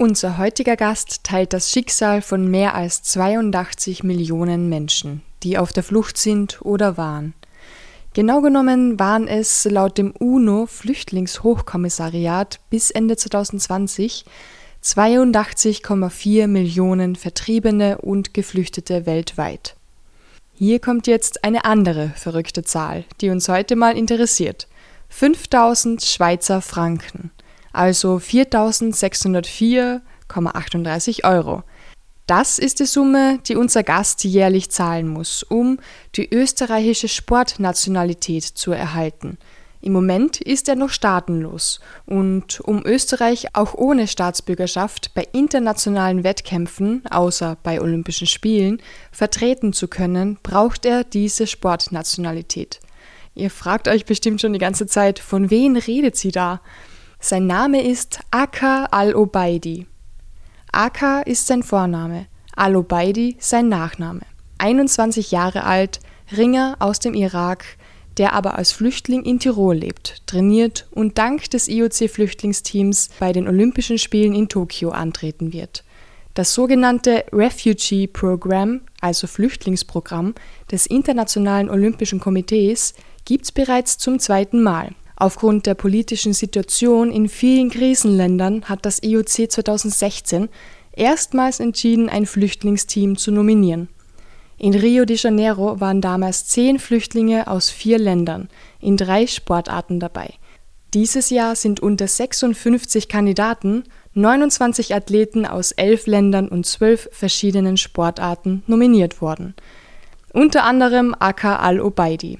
Unser heutiger Gast teilt das Schicksal von mehr als 82 Millionen Menschen, die auf der Flucht sind oder waren. Genau genommen waren es laut dem UNO-Flüchtlingshochkommissariat bis Ende 2020 82,4 Millionen Vertriebene und Geflüchtete weltweit. Hier kommt jetzt eine andere verrückte Zahl, die uns heute mal interessiert. 5000 Schweizer Franken also 4.604,38 Euro. Das ist die Summe, die unser Gast jährlich zahlen muss, um die österreichische Sportnationalität zu erhalten. Im Moment ist er noch staatenlos und um Österreich auch ohne Staatsbürgerschaft bei internationalen Wettkämpfen, außer bei Olympischen Spielen, vertreten zu können, braucht er diese Sportnationalität. Ihr fragt euch bestimmt schon die ganze Zeit, von wem redet sie da? Sein Name ist Aka al-Obaidi. Aka ist sein Vorname, al-Obaidi sein Nachname. 21 Jahre alt, Ringer aus dem Irak, der aber als Flüchtling in Tirol lebt, trainiert und dank des IOC-Flüchtlingsteams bei den Olympischen Spielen in Tokio antreten wird. Das sogenannte Refugee Program, also Flüchtlingsprogramm des Internationalen Olympischen Komitees, gibt es bereits zum zweiten Mal. Aufgrund der politischen Situation in vielen Krisenländern hat das IOC 2016 erstmals entschieden, ein Flüchtlingsteam zu nominieren. In Rio de Janeiro waren damals zehn Flüchtlinge aus vier Ländern in drei Sportarten dabei. Dieses Jahr sind unter 56 Kandidaten 29 Athleten aus elf Ländern und zwölf verschiedenen Sportarten nominiert worden. Unter anderem Aka Al-Obaidi.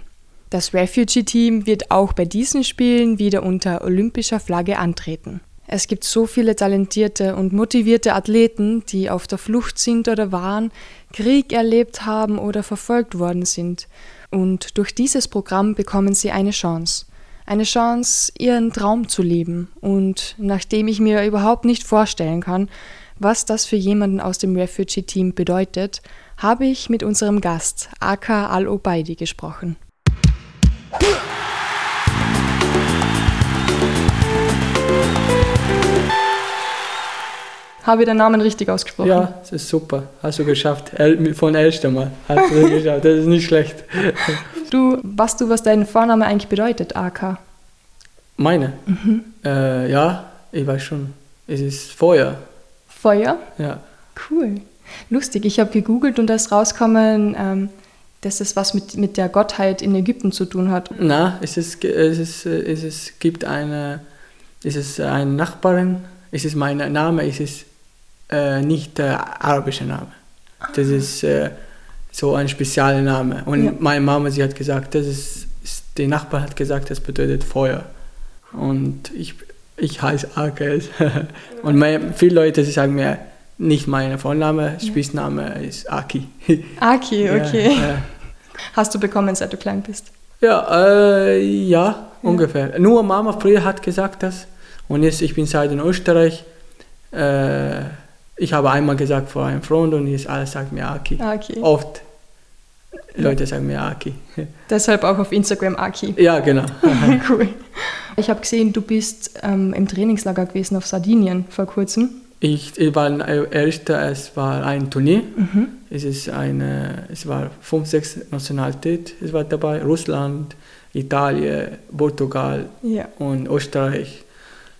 Das Refugee-Team wird auch bei diesen Spielen wieder unter olympischer Flagge antreten. Es gibt so viele talentierte und motivierte Athleten, die auf der Flucht sind oder waren, Krieg erlebt haben oder verfolgt worden sind. Und durch dieses Programm bekommen sie eine Chance. Eine Chance, ihren Traum zu leben. Und nachdem ich mir überhaupt nicht vorstellen kann, was das für jemanden aus dem Refugee-Team bedeutet, habe ich mit unserem Gast, Aka Al-Obaidi, gesprochen. Habe ich den Namen richtig ausgesprochen? Ja, das ist super. Hast du geschafft. Von ersten Mal. Hast du geschafft. Das ist nicht schlecht. Du, weißt du, was dein Vorname eigentlich bedeutet, AK? Meine? Mhm. Äh, ja, ich weiß schon. Es ist Feuer. Feuer? Ja. Cool. Lustig, ich habe gegoogelt und da ist rausgekommen, ähm, dass es was mit, mit der Gottheit in Ägypten zu tun hat. Na, es, ist, es, ist, es ist, gibt eine, es ist eine Nachbarin, es ist mein Name, es ist äh, nicht der arabische Name. Das ist äh, so ein spezieller Name. Und ja. meine Mama, sie hat gesagt, das ist, die Nachbar hat gesagt, das bedeutet Feuer. Und ich, ich heiße Akes. Und meine, viele Leute sie sagen mir, nicht mein Vorname, Spitzname ist Aki. Aki, okay. Ja, ja. Hast du bekommen, seit du klein bist? Ja, äh, ja, ungefähr. Nur Mama früher hat gesagt das. Und jetzt, ich bin seit in Österreich. Äh, ich habe einmal gesagt vor einem Freund und jetzt alles sagt mir Aki. Aki. Oft. Leute sagen mir Aki. Deshalb auch auf Instagram Aki. Ja, genau. cool. Ich habe gesehen, du bist ähm, im Trainingslager gewesen auf Sardinien vor kurzem. Ich, ich war erster, es war ein Turnier. Mhm. Es, ist eine, es war fünf, sechs Nationalitäten. Es war dabei Russland, Italien, Portugal ja. und Österreich.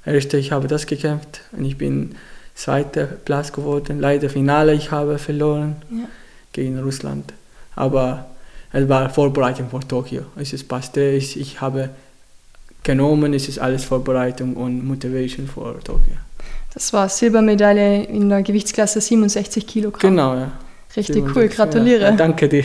Erster, ich habe das gekämpft und ich bin zweiter Platz geworden. Leider Finale, ich habe verloren ja. gegen Russland. Aber es war Vorbereitung für Tokio. Es ist passte. Ich, ich habe genommen, es ist alles Vorbereitung und Motivation für Tokio. Das war Silbermedaille in der Gewichtsklasse 67 Kilogramm. Genau, ja. Richtig cool, gratuliere. Ja, danke dir.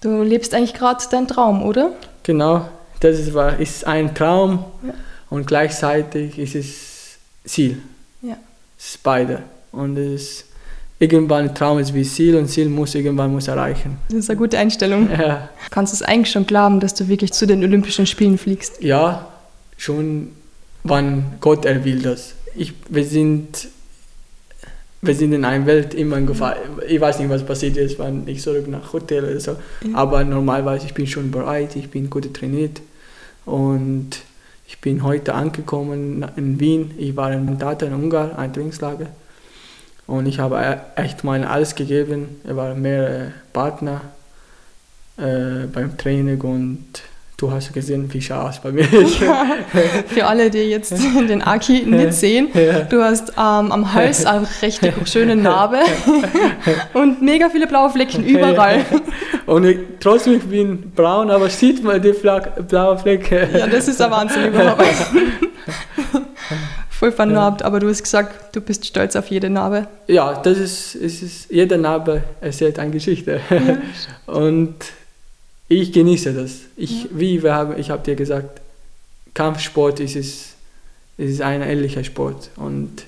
Du lebst eigentlich gerade deinen Traum, oder? Genau, das ist, ist ein Traum ja. und gleichzeitig ist es Ziel. Ja. Es ist beide. Und es ist, irgendwann Traum ist wie Ziel und Ziel muss irgendwann muss erreichen. Das ist eine gute Einstellung. Ja. Kannst du es eigentlich schon glauben, dass du wirklich zu den Olympischen Spielen fliegst? Ja, schon wann Gott er will das. Ich, wir sind wir sind in einer Welt immer in Gefahr. Ich weiß nicht, was passiert ist, wenn ich zurück nach Hotel oder so. Ja. Aber normalerweise ich bin schon bereit, ich bin gut trainiert und ich bin heute angekommen in Wien. Ich war in Tata in Ungarn, ein Trainingslager. Und ich habe e-, echt mein alles gegeben. Er war mehrere Partner äh, beim Training und du hast gesehen, wie schau aus bei mir ist. Für alle, die jetzt den Aki nicht sehen, du hast ähm, am Hals eine recht schöne Narbe und mega viele blaue Flecken überall. Und ich, trotzdem ich bin braun, aber sieht man die blaue Flecke. Ja, das ist der Wahnsinn überhaupt. Voll vernarbt, aber du hast gesagt, du bist stolz auf jede Narbe. Ja, das ist, es ist jede Narbe erzählt eine Geschichte. Ja. Und ich genieße das. Ich, ja. Wie wir haben, ich habe dir gesagt, Kampfsport ist, es, ist ein ähnlicher Sport und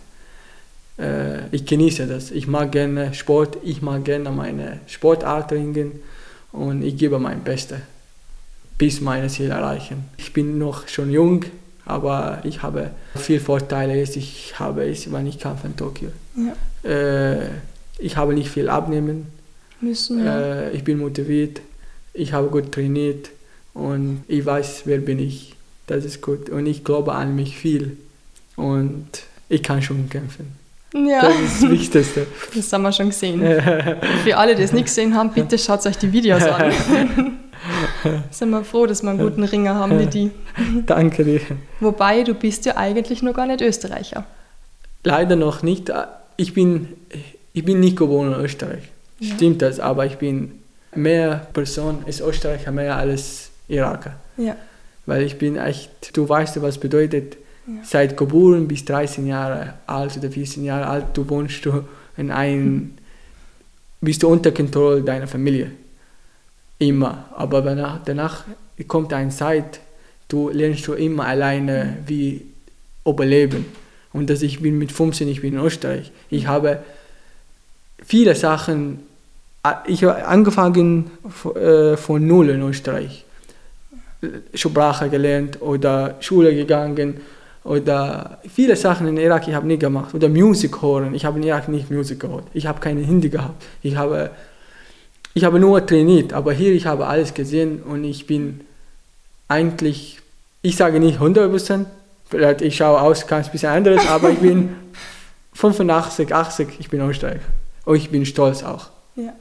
äh, ich genieße das. Ich mag gerne Sport, ich mag gerne meine Sportart trinken und ich gebe mein Bestes, bis meine Ziele erreichen. Ich bin noch schon jung, aber ich habe viele Vorteile jetzt. Ich habe es, wenn ich kämpfe in Tokio. Ja. Äh, ich habe nicht viel abnehmen müssen. Äh, ich bin motiviert ich habe gut trainiert und ich weiß, wer bin ich. Das ist gut. Und ich glaube an mich viel. Und ich kann schon kämpfen. Ja. Das ist das Wichtigste. Das haben wir schon gesehen. Für alle, die es nicht gesehen haben, bitte schaut euch die Videos an. Sind wir froh, dass wir einen guten Ringer haben wie die. Danke dir. Wobei, du bist ja eigentlich noch gar nicht Österreicher. Leider noch nicht. Ich bin, ich bin nicht geboren in Österreich. Ja. Stimmt das, aber ich bin mehr Person ist Österreicher mehr als Iraker. Ja. Weil ich bin echt, du weißt, was bedeutet, ja. seit geboren bis 13 Jahre alt oder 14 Jahre alt, du wohnst du in einem, bist du unter Kontrolle deiner Familie. Immer. Aber danach, danach kommt eine Zeit, du lernst du immer alleine, wie überleben. Und dass ich bin mit 15, ich bin in Österreich. Ich habe viele Sachen ich habe angefangen äh, von Null in Österreich. Sprache gelernt oder Schule gegangen oder viele Sachen in Irak ich habe nie gemacht oder Musik hören. Ich habe in Irak nicht Musik gehört. Ich habe keine Hindi gehabt. Ich habe ich habe nur trainiert, aber hier ich habe alles gesehen und ich bin eigentlich ich sage nicht 100% vielleicht ich schaue aus ganz bisschen anderes, aber ich bin 85, 80, ich bin Österreicher und ich bin stolz auch. Ja.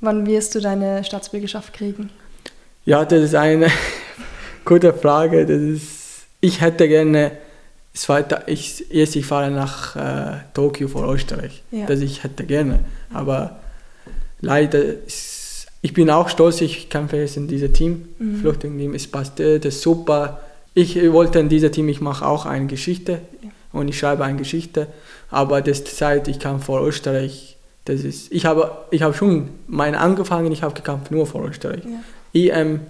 Wann wirst du deine Staatsbürgerschaft kriegen? Ja, das ist eine gute Frage. Das ist, ich hätte gerne, ich, jetzt ich fahre nach äh, Tokio vor Österreich. Ja. Das ich hätte gerne. Aber leider, ist, ich bin auch stolz, ich kämpfe jetzt in diesem Team. Mhm. Flüchtlingsteam, es passt, das ist super. Ich wollte in diesem Team, ich mache auch eine Geschichte ja. und ich schreibe eine Geschichte. Aber das Zeit, ich kam vor Österreich, das ist, ich habe, ich habe schon meine angefangen, ich habe gekämpft nur vor Österreich. Ja. EM,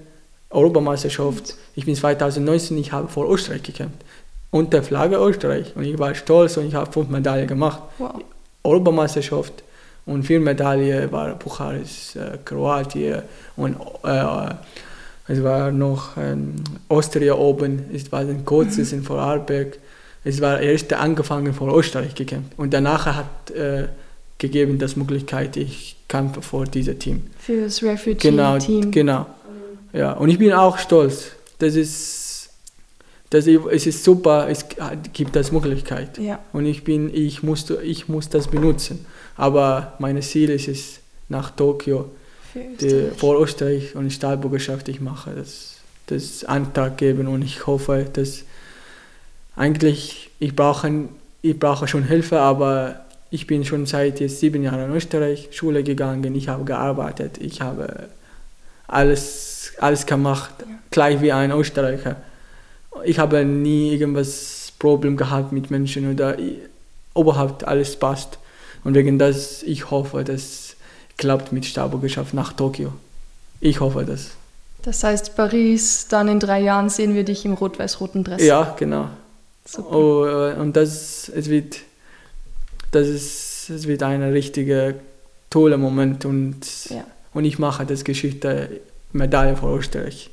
Europameisterschaft, ich bin 2019, ich habe vor Österreich gekämpft. Unter Flagge Österreich. Und ich war stolz und ich habe fünf Medaillen gemacht. Wow. Europameisterschaft und vier Medaillen war Bukarest, äh, Kroatien und äh, es war noch ähm, Austria oben, es war ein kurzes mhm. in Vorarlberg. Es war erst angefangen vor Österreich gekämpft. Und danach hat äh, gegeben, das Möglichkeit, ich kämpfe vor diesem Team. Für das Refugee-Team. Genau, genau. Ja, und ich bin auch stolz. Das ist, das ist, es ist super, es gibt das Möglichkeit. Ja. Und ich bin, ich muss, ich muss das benutzen. Aber mein Ziel ist es, nach Tokio, die, vor Österreich und Stahlbürgerschaft ich mache, das, das Antrag geben und ich hoffe, dass eigentlich, ich brauche, ich brauche schon Hilfe, aber ich bin schon seit jetzt sieben Jahren in Österreich, Schule gegangen, ich habe gearbeitet, ich habe alles, alles gemacht, ja. gleich wie ein Österreicher. Ich habe nie irgendwas Problem gehabt mit Menschen oder überhaupt alles passt. Und wegen das, ich hoffe, das klappt mit Staatsbürgerschaft nach Tokio. Ich hoffe das. Das heißt, Paris, dann in drei Jahren sehen wir dich im rot-weiß-roten Dress. Ja, genau. Oh, äh, und das, es wird das ist, es wird ein richtiger toller Moment und, ja. und ich mache das Geschichte Medaille für Österreich.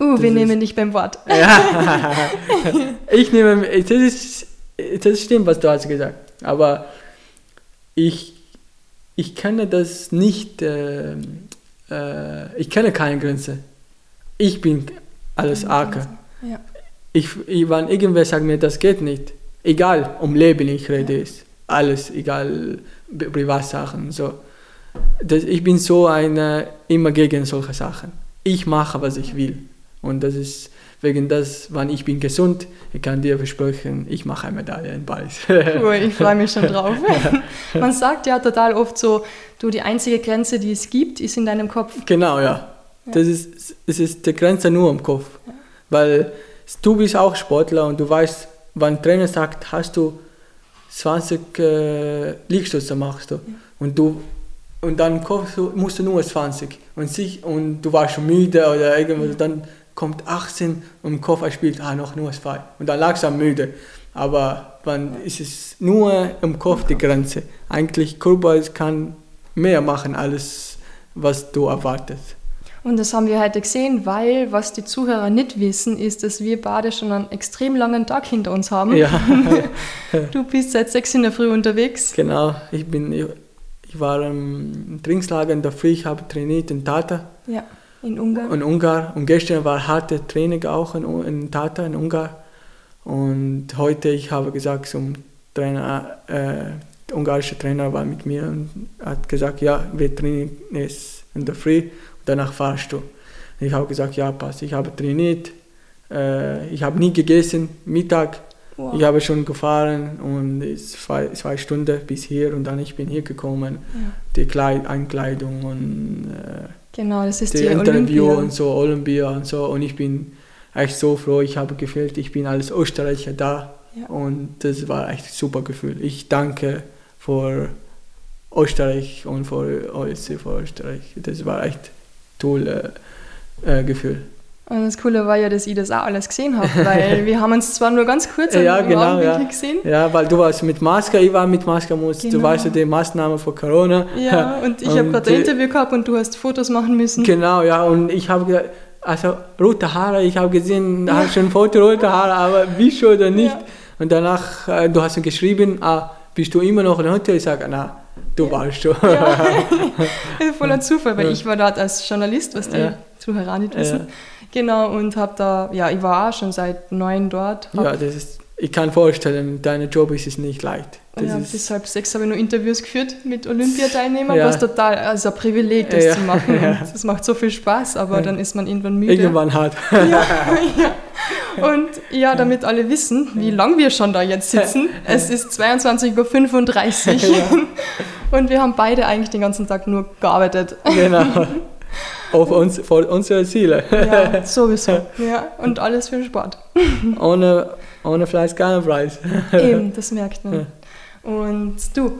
Uh, das wir ist, nehmen dich beim Wort. Ja, ich nehme, das ist, das stimmt, was du hast gesagt, aber ich, ich kenne das nicht, äh, äh, ich kenne keine Grenze. Ich bin alles Acker. Ja. Ich, ich, wenn irgendwer sagt mir, das geht nicht, egal, um Leben ich rede, ja alles, egal Privatsachen. So. Das, ich bin so einer, immer gegen solche Sachen. Ich mache, was ich will. Und das ist wegen das, wenn ich bin gesund, ich kann dir versprechen, ich mache eine Medaille in Paris. cool, ich freue mich schon drauf. Man sagt ja total oft so, du, die einzige Grenze, die es gibt, ist in deinem Kopf. Genau, ja. ja. Das ist, es ist die Grenze nur im Kopf. Ja. Weil du bist auch Sportler und du weißt, ein Trainer sagt, hast du 20 äh, Liegestütze machst du. Ja. Und du und dann musst du nur 20 und, sich, und du warst schon müde oder irgendwas, dann kommt 18 und im Kopf spielt, ah, noch nur zwei. Und dann langsam müde. Aber dann ist es nur im Kopf die Grenze. Eigentlich Körper kann mehr machen als was du erwartest. Und das haben wir heute gesehen, weil was die Zuhörer nicht wissen, ist, dass wir beide schon einen extrem langen Tag hinter uns haben. Ja. du bist seit sechs in der Früh unterwegs. Genau, ich bin, ich war im Trainingslager in der Früh, ich habe trainiert in Tata. Ja. In Ungarn? In Ungarn. Und gestern war harte Training auch in, in Tata, in Ungarn. Und heute, ich habe gesagt zum Trainer, äh, der ungarische Trainer war mit mir und hat gesagt, ja, wir trainieren es in der Früh danach fahrst du. Und ich habe gesagt, ja, passt. Ich habe trainiert, äh, ich habe nie gegessen, Mittag. Wow. Ich habe schon gefahren und es war zwei Stunden bis hier und dann ich bin hier gekommen. Ja. Die Kleid Einkleidung und äh, Genau, das ist die, die Interview Olympia. und so, Olympia und so. Und ich bin echt so froh, ich habe gefühlt, ich bin als Österreicher da. Ja. Und das war echt ein super Gefühl. Ich danke für Österreich und für OSC für Österreich. Das war echt tolles äh, Gefühl. Und das Coole war ja, dass ich das auch alles gesehen habe, weil wir haben uns zwar nur ganz kurz ja, genau, ja. gesehen. Ja, weil du warst mit Maske, ich war mit Maske, musst, genau. du weißt ja die Maßnahmen vor Corona. Ja, und ich habe gerade ein Interview gehabt und du hast Fotos machen müssen. Genau, ja, und ich habe also rote Haare, ich habe gesehen, da ja. schon ein Foto rote Haare, aber bist du oder nicht? Ja. Und danach, äh, du hast geschrieben, ah, bist du immer noch in Hotel? Ich sage, na, du warst schon. Ja. Voller Zufall, weil ich war dort als Journalist, was die ja. Zuhörer nicht wissen. Genau, und habe da, ja, ich war auch schon seit neun dort. Ja, das ist, ich kann vorstellen, dein Job ist es nicht leicht. Das ja, bis halb sechs habe ich noch Interviews geführt mit Olympiateilnehmern, ja. was total, also ein Privileg, das ja. zu machen. Ja. Das macht so viel Spaß, aber dann ist man irgendwann müde. Irgendwann hart. Ja. Und ja, damit alle wissen, wie lange wir schon da jetzt sitzen. Es ist 22.35 Uhr und wir haben beide eigentlich den ganzen Tag nur gearbeitet. Genau auf uns, vor unsere Ziele. Ja, sowieso. Ja, und alles für den Sport. Ohne, ohne Fleiß kein Preis. Eben, das merkt man. Und du,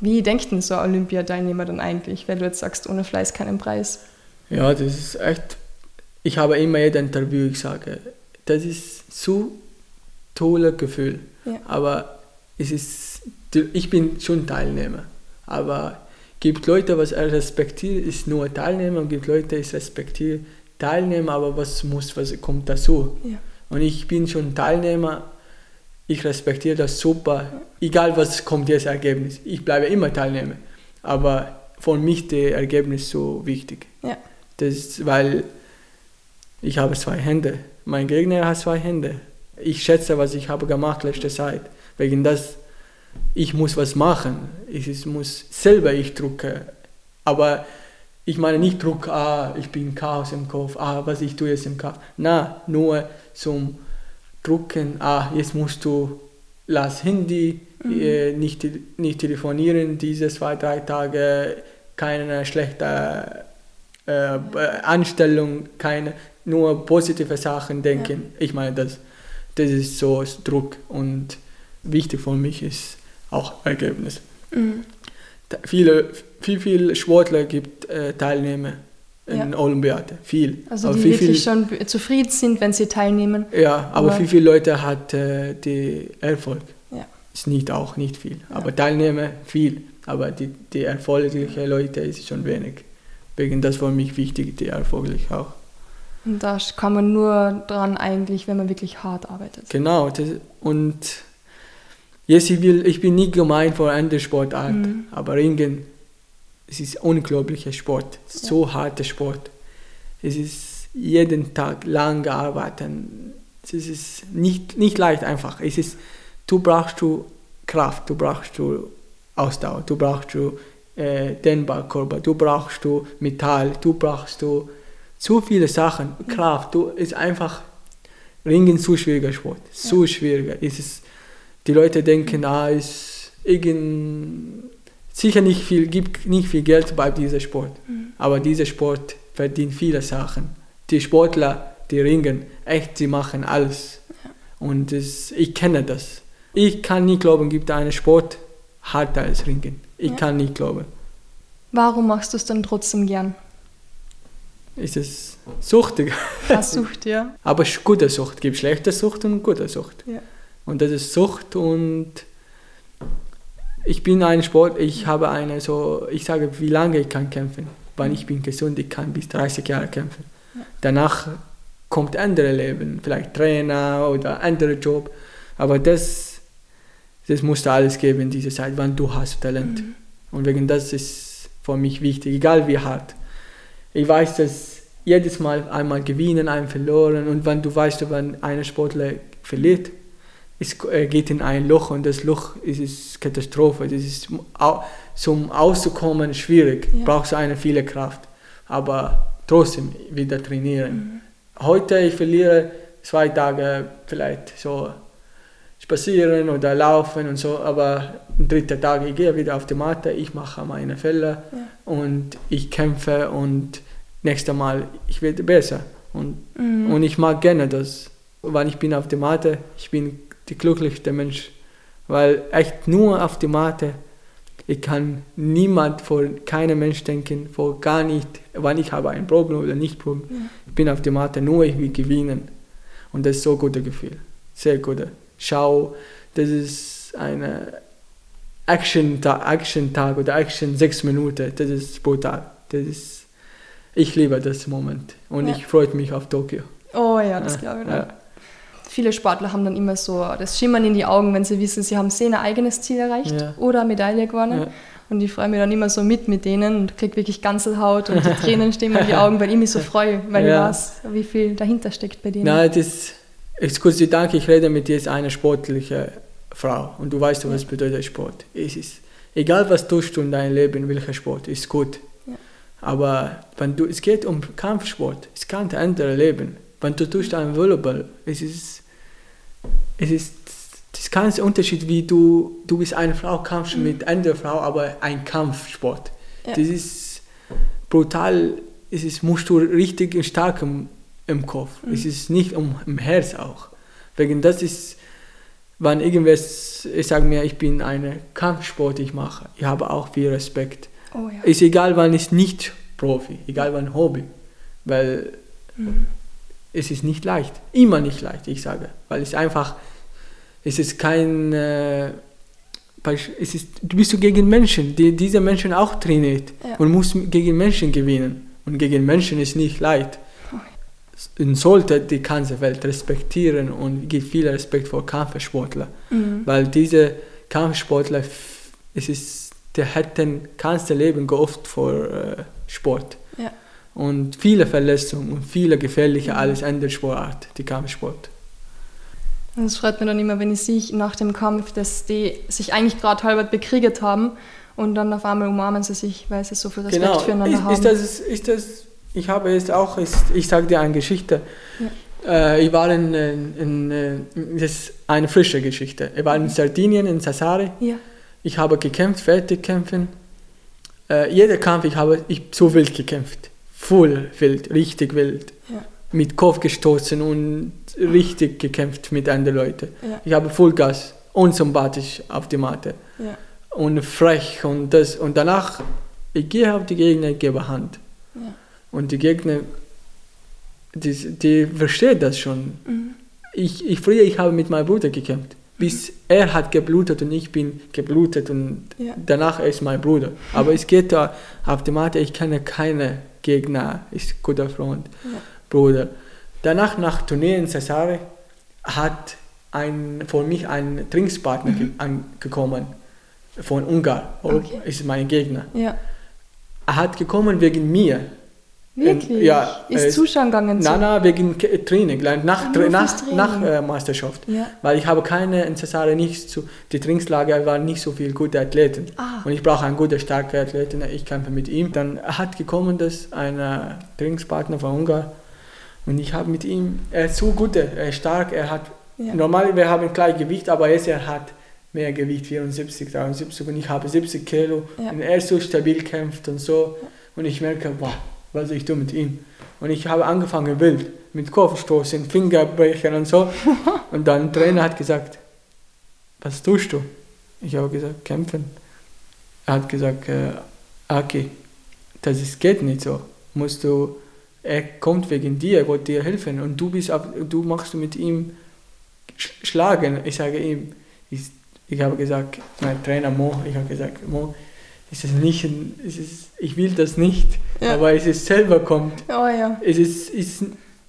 wie denkt denn so ein Olympiateilnehmer dann eigentlich, wenn du jetzt sagst, ohne Fleiß keinen Preis? Ja, das ist echt, ich habe immer jedes Interview, ich sage, das ist so tolles Gefühl. Ja. Aber es ist, ich bin schon Teilnehmer, aber gibt Leute, was er respektiert, ist nur Teilnehmer und gibt Leute, die respektiert Teilnehmer, aber was muss, was kommt dazu? Ja. Und ich bin schon Teilnehmer, ich respektiere das super, egal was kommt jetzt Ergebnis. Ich bleibe immer Teilnehmer, aber für mich das Ergebnis so wichtig. Ja. Das ist, weil ich habe zwei Hände, mein Gegner hat zwei Hände. Ich schätze, was ich habe gemacht letzte Zeit. Wegen das ich muss was machen. Ich muss selber ich drucken. Aber ich meine nicht Druck, ah, ich bin Chaos im Kopf, ah, was ich tue jetzt im Kopf. Na, nur zum Drucken, ah, jetzt musst du, lass Handy, mhm. äh, nicht, nicht telefonieren, diese zwei, drei Tage, keine schlechte äh, Anstellung, keine, nur positive Sachen denken. Ja. Ich meine, das, das ist so Druck und wichtig für mich ist, auch Ergebnis. Mhm. Viele, viel, viel Sportler gibt äh, Teilnehmer in ja. Olympiade, viel. Also die viel, wirklich viel, schon zufrieden sind, wenn sie teilnehmen. Ja, aber, aber viel, viele Leute hat äh, die Erfolg. Ja. Ist nicht auch nicht viel, ja. aber Teilnehmer viel. Aber die, die erfolglichen Leute ist schon wenig. Wegen das für mich wichtig, die erfolglich auch. Und da kann man nur dran eigentlich, wenn man wirklich hart arbeitet. Genau, das, und Yes, ich, will, ich bin nicht gemein für andere Sportarten, mhm. aber Ringen, es ist unglaublicher Sport, ja. so harter Sport. Es ist jeden Tag lang arbeiten. Es ist nicht, nicht leicht einfach. Es ist, du brauchst du Kraft, du brauchst du Ausdauer, du brauchst du äh, Dehnbarkörper, du brauchst du Metall, du brauchst du zu viele Sachen, Kraft, du ist einfach Ringen zu schwieriger Sport, zu ja. schwieriger. Ist es, die Leute denken, ah, ist irgend, sicher nicht viel, gibt nicht viel Geld bei diesem Sport, mhm. aber dieser Sport verdient viele Sachen. Die Sportler, die ringen, echt, sie machen alles. Ja. Und das, ich kenne das. Ich kann nicht glauben, gibt einen Sport harter als Ringen. Ich ja. kann nicht glauben. Warum machst du es dann trotzdem gern? Ist es suchtig? Ja, Sucht, ja. Aber gute Sucht. Es gibt schlechte Sucht und gute Sucht. Ja. Und das ist Sucht und ich bin ein Sport, ich habe eine so, ich sage, wie lange ich kann kämpfen. Weil ich bin gesund, ich kann bis 30 Jahre kämpfen. Ja. Danach kommt andere Leben, vielleicht Trainer oder anderer Job. Aber das, das musst du alles geben in dieser Zeit, wann du hast Talent. Mhm. Und wegen das ist für mich wichtig, egal wie hart. Ich weiß, dass jedes Mal einmal gewinnen, einmal verloren und wenn du weißt, wenn ein Sportler verliert, es geht in ein Loch und das Loch ist, ist Katastrophe. Das ist zum Auszukommen schwierig, ja. brauchst du eine viele Kraft. Aber trotzdem wieder trainieren. Mhm. Heute ich verliere zwei Tage vielleicht so spazieren oder laufen und so, aber am dritten Tag ich gehe wieder auf die Matte, ich mache meine Fälle ja. und ich kämpfe und nächstes Mal ich werde besser und, mhm. und ich mag gerne das, weil ich bin auf der Matte, ich bin der glücklichste Mensch, weil echt nur auf die Matte ich kann niemand vor keinem Mensch denken, vor gar nicht, wann ich habe ein Problem oder nicht Problem. Ja. Ich bin auf der Matte, nur ich will gewinnen. Und das ist so ein gutes Gefühl. Sehr gut. Schau, das ist eine Action-Tag Action -Tag oder Action sechs Minuten. Das ist brutal. Das ist, ich liebe das Moment. Und ja. ich freue mich auf Tokio. Oh ja, das glaube ich. Ja viele Sportler haben dann immer so das Schimmern in die Augen, wenn sie wissen, sie haben sehr ein eigenes Ziel erreicht ja. oder Medaille gewonnen. Und ich freue mich dann immer so mit mit denen und kriege wirklich Ganzelhaut und die Tränen stehen mir in die Augen, weil ich mich so freue, weil ich weiß, wie viel dahinter steckt bei denen. Nein, das ist Gott sei Dank, ich rede mit dir als eine sportliche Frau und du weißt, was bedeutet Sport. Es ist, egal was tust du in deinem Leben, welcher Sport, ist gut. Aber wenn du, es geht um Kampfsport, es kann ein anderes Leben. Wenn du tust ein Volleyball, es ist es ist das ganze Unterschied, wie du, du bist eine Frau, kämpfst mhm. mit einer Frau, aber ein Kampfsport. Ja. Das ist brutal, es ist, musst du richtig stark im, im Kopf. Mhm. Es ist nicht um, im Herz auch. Wegen das ist, wenn irgendwas, ich sage mir, ich bin eine Kampfsport, ich mache, ich habe auch viel Respekt. Oh, ja. Ist egal, wann ich nicht Profi, egal wann Hobby, weil mhm es ist nicht leicht. Immer nicht leicht, ich sage. Weil es einfach, es ist kein, äh, es ist, du bist gegen Menschen, die diese Menschen auch trainiert ja. und musst gegen Menschen gewinnen. Und gegen Menschen ist nicht leicht. Und sollte die ganze Welt respektieren und gibt viel Respekt vor Kampfsportler. Mhm. Weil diese Kampfsportler, es ist, der hätten ganze Leben geopfert vor äh, Sport. Ja und viele Verletzungen und viele gefährliche mhm. alles andere Sportart, die Kampfsport. Und es freut mich dann immer, wenn ich sehe nach dem Kampf, dass die sich eigentlich gerade halber bekriegt haben und dann auf einmal umarmen sie sich, weil sie so viel Respekt genau. füreinander haben. Ist das, ist das, ich habe jetzt auch, ist, ich sage dir eine Geschichte. Ja. Äh, ich war in, in, in, äh, das ist eine frische Geschichte. Ich war in Sardinien, in Sassari. Ja. Ich habe gekämpft, fertig kämpfen. Äh, jeder Kampf, ich habe ich so wild gekämpft voll wild, richtig wild. Ja. Mit Kopf gestoßen und richtig gekämpft mit anderen Leuten. Ja. Ich habe Vollgas, unsympathisch auf die Matte. Ja. Und frech und das. Und danach, ich gehe auf die Gegner, ich gebe Hand. Und die Gegner, die, die verstehen das schon. Mhm. Ich, ich früher, ich habe mit meinem Bruder gekämpft. Bis er hat geblutet und ich bin geblutet und danach er ist mein Bruder. Aber es geht da auf die Matte, ich kenne keine Gegner, ist guter Freund, ja. Bruder. Danach nach Turnier in Cesare hat ein, von mich ein Trainingspartner mhm. angekommen von Ungarn, okay. ist mein Gegner. Ja. Er hat gekommen wegen mir, Wirklich? Ja. Ist äh, Zuschauen gegangen? Nein, nein, wegen Training, nach, nach, nach, Training. nach äh, Meisterschaft. Ja. Weil ich habe keine in Cesare nicht so, die Trainingslager waren nicht so viele gute Athleten. Ah. Und ich brauche einen guten, starken Athleten, ich kämpfe mit ihm. Dann hat gekommen, dass ein äh, Trainingspartner von Ungarn und ich habe mit ihm, er ist so gut, er ist stark, er hat, ja. normal wir haben gleich Gewicht, aber jetzt er hat mehr Gewicht, 74, 73 und ich habe 70 Kilo ja. und er so stabil kämpft und so und ich merke, wow, was ich tue mit ihm. Und ich habe angefangen wild, mit Kopfstoßen, Fingerbrechen und so. Und dann der Trainer hat gesagt, was tust du? Ich habe gesagt, kämpfen. Er hat gesagt, äh, okay, das ist, geht nicht so. Musst du, er kommt wegen dir, er wird dir helfen und du bist, du machst mit ihm schlagen. Ich sage ihm, ich, ich habe gesagt, mein Trainer Mo, ich habe gesagt, Mo, ist es nicht, es ist, ich will das nicht, ja. aber es ist selber kommt. Oh ja. Es ist, ist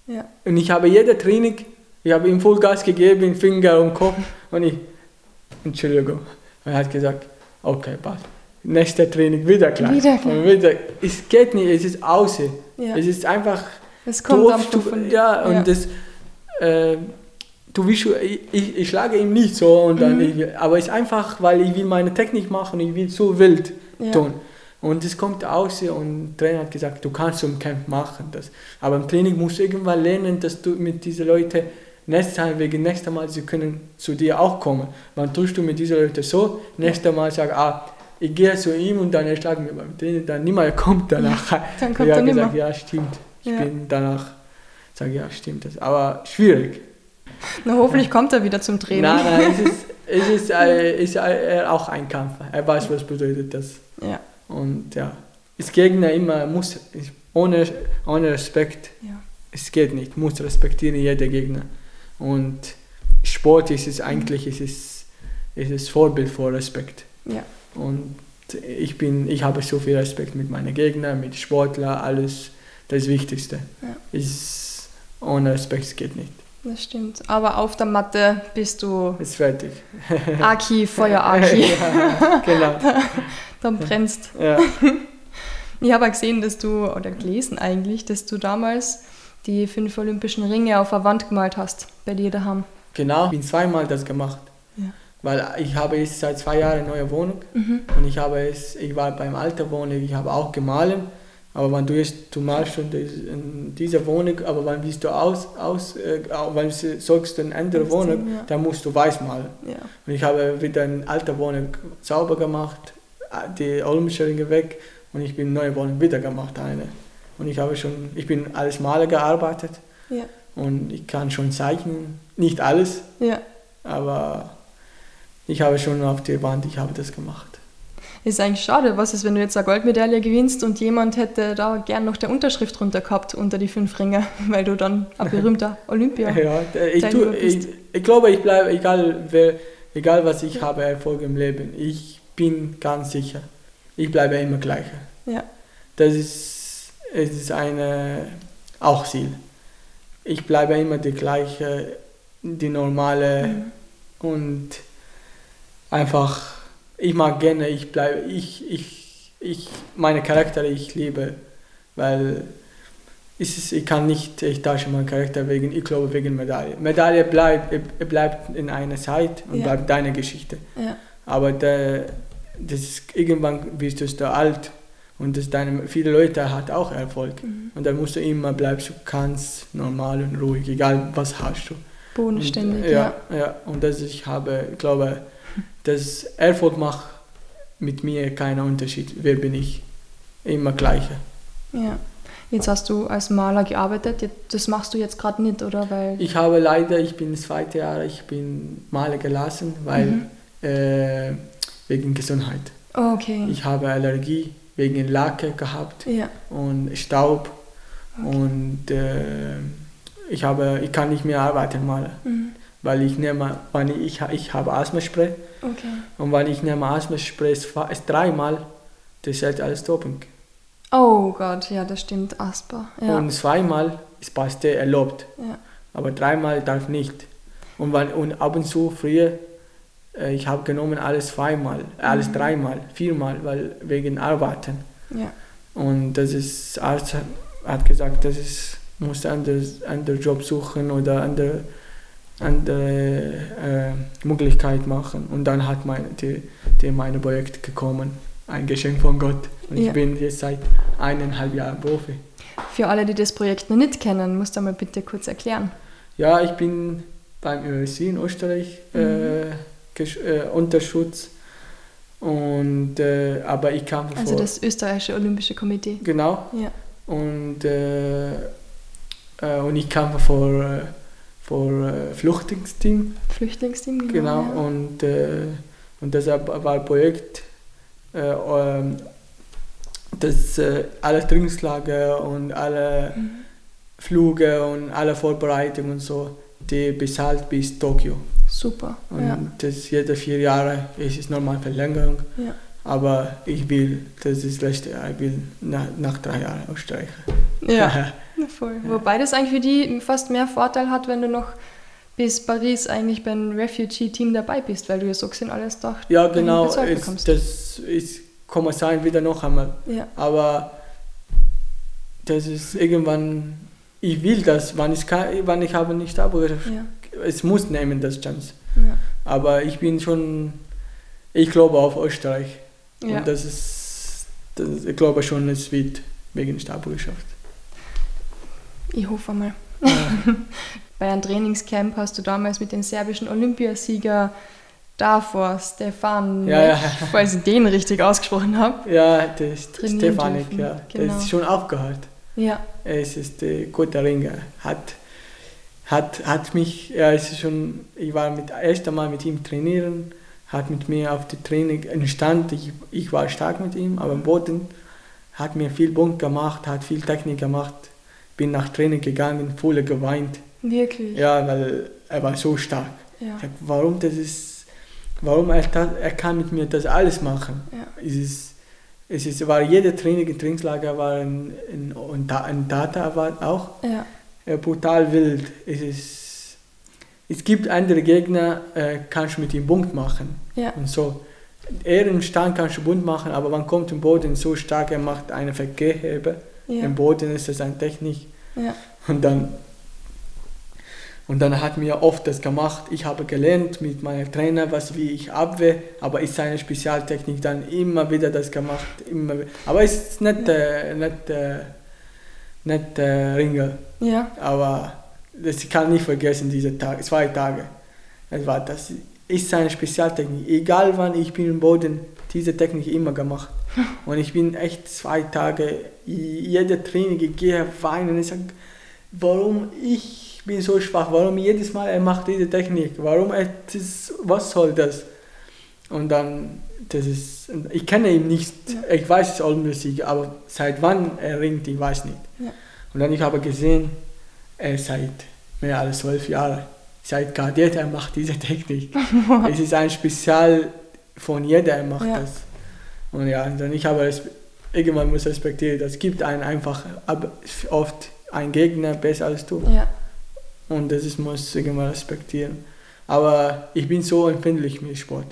ja. und ich habe jede Training, ich habe ihm Vollgas gegeben, Finger und Kopf und ich, Entschuldigung, und er hat gesagt, okay, passt. Nächste Training wieder gleich. Wieder. Und wieder, es geht nicht, es ist außen. Ja. Es ist einfach. Es kommt doof, du, ja, und ja. das. Äh, du willst, ich, ich, schlage ihn nicht so, und dann mhm. ich, aber es ist einfach, weil ich will meine Technik machen, ich will so wild ja. tun. Und es kommt aus und der Trainer hat gesagt, du kannst so im Camp machen das. Aber im Training musst du irgendwann lernen, dass du mit diesen Leuten nächstes Mal, wegen nächstes Mal, sie können zu dir auch kommen. Wann tust du mit diesen Leuten so, nächstes Mal sag, ah, ich gehe zu ihm und dann schlagen wir beim Training, dann niemand kommt danach. Ja, dann kommt habe gesagt, ja stimmt, ich ja. bin danach, sage ja stimmt das, aber schwierig. Na hoffentlich kommt er wieder zum Training. Nein, nein, es ist, es ist, äh, ist äh, auch ein Kampf. Er weiß, was bedeutet das. Ja. Und ja, das Gegner immer muss, ohne, ohne Respekt, ja. es geht nicht, muss respektieren jeder Gegner. Und Sport ist es eigentlich, ist es, ist es Vorbild vor Respekt. Ja. Und ich bin, ich habe so viel Respekt mit meinen Gegnern, mit Sportlern, alles das Wichtigste. Ja. Ist, ohne Respekt geht nicht. Das stimmt. Aber auf der Matte bist du. Ist fertig. Aki, Feuer Aki. ja, genau. Dann brennst. Ja. Ich habe gesehen, dass du, oder gelesen eigentlich, dass du damals die fünf olympischen Ringe auf der Wand gemalt hast, bei dir daheim. Genau, ich habe zweimal das gemacht. Ja. Weil ich habe jetzt seit zwei Jahren eine neue Wohnung mhm. und ich habe es, ich war beim alten Wohnung, ich habe auch gemahlen aber wenn du jetzt, du malst schon in dieser Wohnung, aber wenn willst du aus, aus äh, wenn du sagst eine andere Wohnung, ja. dann musst du weiß malen. Ja. Und ich habe wieder eine alte Wohnung sauber gemacht, die Olmscherringe weg und ich bin eine neue Wohnung wieder gemacht, eine. Und ich habe schon, ich bin als Maler gearbeitet ja. und ich kann schon zeichnen, nicht alles, aber ich habe schon auf der Wand, ich habe das gemacht ist eigentlich schade. Was ist, wenn du jetzt eine Goldmedaille gewinnst und jemand hätte da gern noch der Unterschrift drunter gehabt unter die fünf Ringe, weil du dann ein berühmter Olympia Ja, ich, tu, ich, ich, glaube, ich bleibe, egal, wer, egal was ich habe, Erfolg im Leben, ich bin ganz sicher, ich bleibe immer gleich. Ja. Das ist, es ist eine, auch Ziel. Ich bleibe immer die gleiche, die normale mhm. und einfach ich mag gerne, ich bleibe, ich, ich, ich, meine Charakter, ich liebe, weil ist, ich kann nicht, ich tausche meinen Charakter wegen, ich glaube wegen Medaille. Medaille bleibt, bleibt in einer Zeit und ja. bleibt deine Geschichte. Ja. Aber der, das ist, irgendwann bist du da alt und das deine, viele Leute hat auch Erfolg. Mhm. Und dann musst du immer bleibst du ganz normal und ruhig, egal was hast du. Bodenständig, und, ja, ja. ja. Und das ich habe, ich glaube, das Erfolg macht mit mir keinen Unterschied. Wer bin ich? Immer gleiche. Ja. Jetzt hast du als Maler gearbeitet, das machst du jetzt gerade nicht, oder? Weil ich habe leider, ich bin das zweite Jahr, ich bin Maler gelassen, weil mhm. äh, wegen Gesundheit. Oh, okay. Ich habe Allergie wegen Lacke gehabt ja. und Staub okay. und äh, ich, habe, ich kann nicht mehr arbeiten malen. Mhm weil ich nehme, wenn ich, ich habe Asthmaspray okay. und wenn ich nehme Asthmaspray ist dreimal, das ist alles Doping. Oh Gott, ja, das stimmt, Asper. Ja. Und zweimal ist Paste erlaubt, ja. aber dreimal darf nicht. Und, wenn, und ab und zu früher, äh, ich habe genommen alles zweimal, alles mhm. dreimal, viermal, weil wegen Arbeiten. Ja. Und das ist Arzt, hat gesagt, dass es muss anders, anderen Job suchen oder andere, andere äh, Möglichkeit machen. Und dann hat mein, die, die meine Projekt gekommen, ein Geschenk von Gott. Und ja. ich bin jetzt seit eineinhalb Jahren Profi. Für alle, die das Projekt noch nicht kennen, musst du mal bitte kurz erklären. Ja, ich bin beim ÖSC in Österreich mhm. äh, äh, unter Schutz. Und, äh, aber ich kam Also vor, das österreichische Olympische Komitee. Genau. Ja. Und, äh, äh, und ich kam vor, äh, vor Flüchtlingsteam. Flüchtlingsteam, genau. Genau. Ja. Und, und das war ein Projekt, ähm, das alle Trainingslager und alle mhm. Flüge und alle Vorbereitungen und so, die bezahlt bis Tokio. Super. Und ja. das jede vier Jahre ist es normal Verlängerung. Ja. Aber ich will, das ist das letzte ich will nach, nach drei Jahren ausstreichen. Ja, voll. Ja. Wobei das eigentlich für die fast mehr Vorteil hat, wenn du noch bis Paris eigentlich beim Refugee-Team dabei bist, weil du ja so gesehen alles doch Ja, genau, ist, das ist, kann man sein, wieder noch einmal. Ja. Aber das ist irgendwann, ich will das, wann ich, kann, wann ich habe nicht aber ja. es muss nehmen, das Chance. Ja. Aber ich bin schon, ich glaube auf Österreich. Ja. Und das ist, das, ich glaube schon, es wird wegen Staatsbürgerschaft. Ich hoffe mal. Ja. Bei einem Trainingscamp hast du damals mit dem serbischen Olympiasieger davor, Stefan, ja, ja. falls ich den richtig ausgesprochen habe. Ja, der ist Stefanik, ja. Genau. Der ist schon aufgehört. Ja. Er ist, ein guter Ringer. Hat, hat, hat mich, ja, ist schon, ich war mit erst einmal mit ihm trainieren hat mit mir auf die Training entstand. Ich, ich war stark mit ihm, aber im Boden hat mir viel Punkt gemacht, hat viel Technik gemacht. Bin nach Training gegangen, voll geweint. Wirklich? Ja, weil er war so stark. Ja. Sag, warum das ist, warum er, er kann mit mir das alles machen? Ja. Es ist, es ist, war jeder Training im Trainingslager war ein, ein, ein Data war auch ja. brutal wild. Es ist es gibt andere Gegner, äh, kannst du mit ihm Punkt machen. Ja. Und so. Er im Stand kannst du bunt machen, aber man kommt im Boden so stark, er macht eine Verkehrhebe. Ja. Im Boden ist das eine Technik. Ja. Und dann und dann hat mir oft das gemacht. Ich habe gelernt mit meinem Trainer, was wie ich abwehr, aber ist seine Spezialtechnik dann immer wieder das gemacht. Immer Aber es ist nicht, äh, nicht, äh, nicht äh, Ringer. Ja. Aber das kann nicht vergessen, diese Tag, zwei Tage. Das, war, das ist seine Spezialtechnik. Egal wann ich bin im Boden, diese Technik immer gemacht. Und ich bin echt zwei Tage, jede Training, ich gehe weinen. Ich sage, warum ich bin so schwach, warum jedes Mal er macht diese Technik, warum er das, was soll das? Und dann, das ist, ich kenne ihn nicht, ich weiß es allmäßig, aber seit wann er ringt, ich weiß nicht. Ja. Und dann ich habe gesehen, er seit mehr als zwölf Jahren, seit Kadett, er macht diese Technik. es ist ein Spezial von jeder, er macht ja. das. Und ja, dann ich habe es, irgendwann muss respektieren, es gibt einen einfach oft einen Gegner besser als du. Ja. Und das ist, muss irgendwann respektieren. Aber ich bin so empfindlich mit Sport.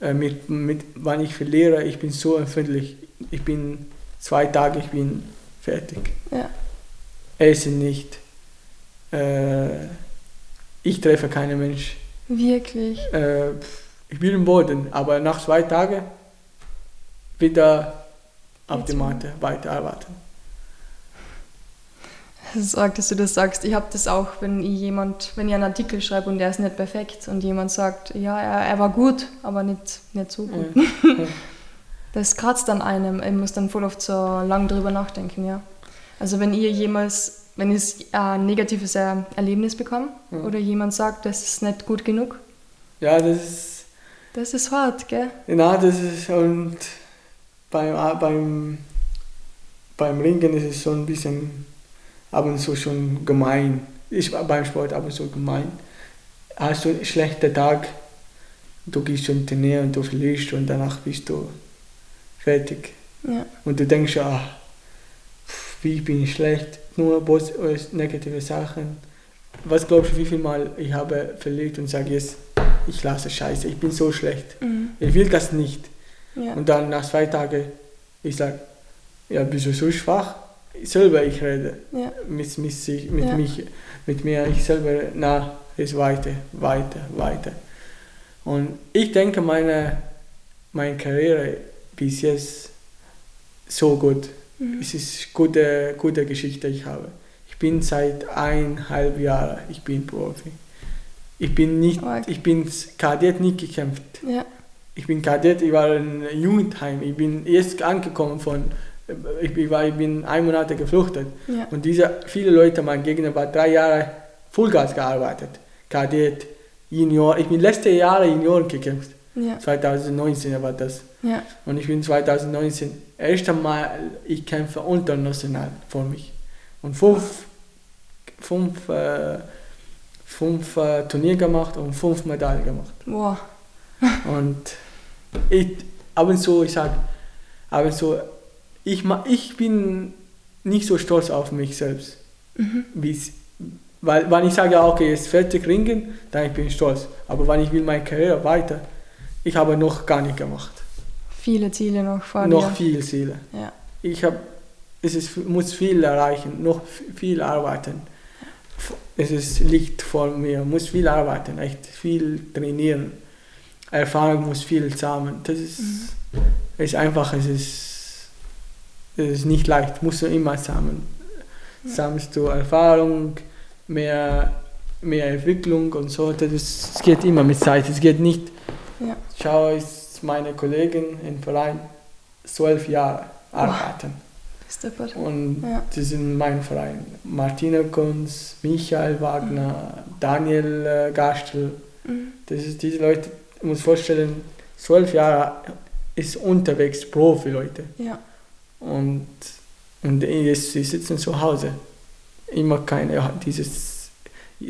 Äh, mit, mit, wann ich verliere, ich bin so empfindlich. Ich bin zwei Tage, ich bin fertig. Ja. Essen nicht äh, ich treffe keinen Mensch. Wirklich? Äh, ich bin im Boden, aber nach zwei Tagen wieder auf die Matte weiterarbeiten. Sagt, dass du das sagst. Ich habe das auch, wenn ich jemand, wenn ich einen Artikel schreibe und der ist nicht perfekt und jemand sagt, ja, er, er war gut, aber nicht, nicht so gut. Ja. das kratzt an einem. Ich muss dann voll oft so lang drüber nachdenken, ja. Also wenn ihr jemals wenn ich ein negatives Erlebnis bekomme ja. oder jemand sagt, das ist nicht gut genug. Ja, das ist. Das ist hart, gell? Genau, das ist. Und beim, beim, beim Ringen ist es so ein bisschen ab und zu schon gemein. Ich beim Sport ab und zu gemein. Hast du einen schlechten Tag, du gehst schon trainieren und du verlierst und danach bist du fertig. Ja. Und du denkst, ah, wie bin ich schlecht nur negative Sachen. Was glaubst du, wie viel Mal ich habe verlegt und sage jetzt, ich lasse Scheiße, ich bin so schlecht. Mhm. Ich will das nicht. Ja. Und dann nach zwei Tagen, ich sage, ja, bist du so schwach? selber ich rede ja. mit, mit, mit, ja. mich, mit mir, ich selber, na, ist weiter, weiter, weiter. Und ich denke, meine, meine Karriere bis jetzt so gut. Mhm. Es ist eine gute, gute Geschichte, ich habe. Ich bin seit eineinhalb Jahren, ich bin Profi. Ich bin nicht, okay. ich bin Kadett nicht gekämpft. Ja. Ich bin Kadett, ich war in Jugendheim. Ich bin erst angekommen von, ich, war, ich bin ein Monat geflüchtet. Ja. Und diese viele Leute, mein Gegner war drei Jahre Vollgas gearbeitet. Kadett, Junior. Ich bin letzte Jahre Junior gekämpft. Ja. 2019 war das. Ja. Und ich bin 2019 erst einmal, ich kämpfe international für mich. Und fünf, fünf, äh, fünf äh, Turnier gemacht und fünf Medaillen gemacht. Wow. und ich, ab und zu, ich sage, ab und zu, ich, ich bin nicht so stolz auf mich selbst. Mhm. Weil wenn ich sage, okay, jetzt fertig ringen, dann bin ich stolz. Aber wenn ich will meine Karriere weiter, ich habe noch gar nicht gemacht. Viele Ziele noch vor dir. Noch viele Ziele. Ja. Ich habe, es ist, muss viel erreichen, noch viel arbeiten. Es ist Licht vor mir, muss viel arbeiten, echt viel trainieren. Erfahrung muss viel sammeln. Das ist, mhm. ist einfach, es ist, es ist nicht leicht, musst du immer sammeln. Ja. Sammelst du Erfahrung, mehr, mehr Entwicklung und so. Das, es geht immer mit Zeit. Es geht nicht. Ja. Schau, ist meine Kollegin im Verein zwölf Jahre arbeiten. Oh. Und ja. die sind mein Verein. Martina Kunz, Michael Wagner, mhm. Daniel äh, Gastel. Mhm. Das ist diese Leute, ich muss vorstellen, zwölf Jahre ist unterwegs Profi-Leute. Ja. Und, und jetzt, sie sitzen zu Hause immer keine, dieses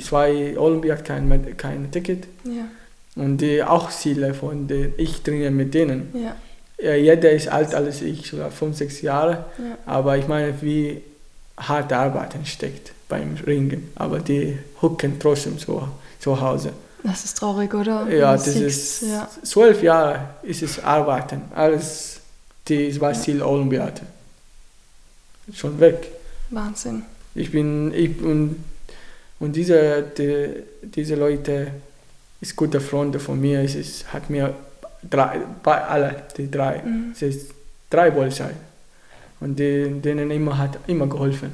zwei Olympiad kein, kein Ticket. Ja. Und die auch Ziele von denen, ich trainiere mit denen. Ja. Ja, jeder ist alt als ich, sogar fünf, sechs Jahre. Ja. Aber ich meine, wie hart Arbeiten steckt beim Ringen. Aber die hucken trotzdem zu, zu Hause. Das ist traurig, oder? Ja, das ist ja. zwölf Jahre ist es Arbeiten. Alles, die war Ziel Olympiade. Schon weg. Wahnsinn. Ich bin, ich, und, und diese, die, diese Leute ist gute Freunde von mir. Es ist, hat mir drei, bei alle, die drei, mhm. es ist drei Polizei. Und die, denen immer hat immer geholfen.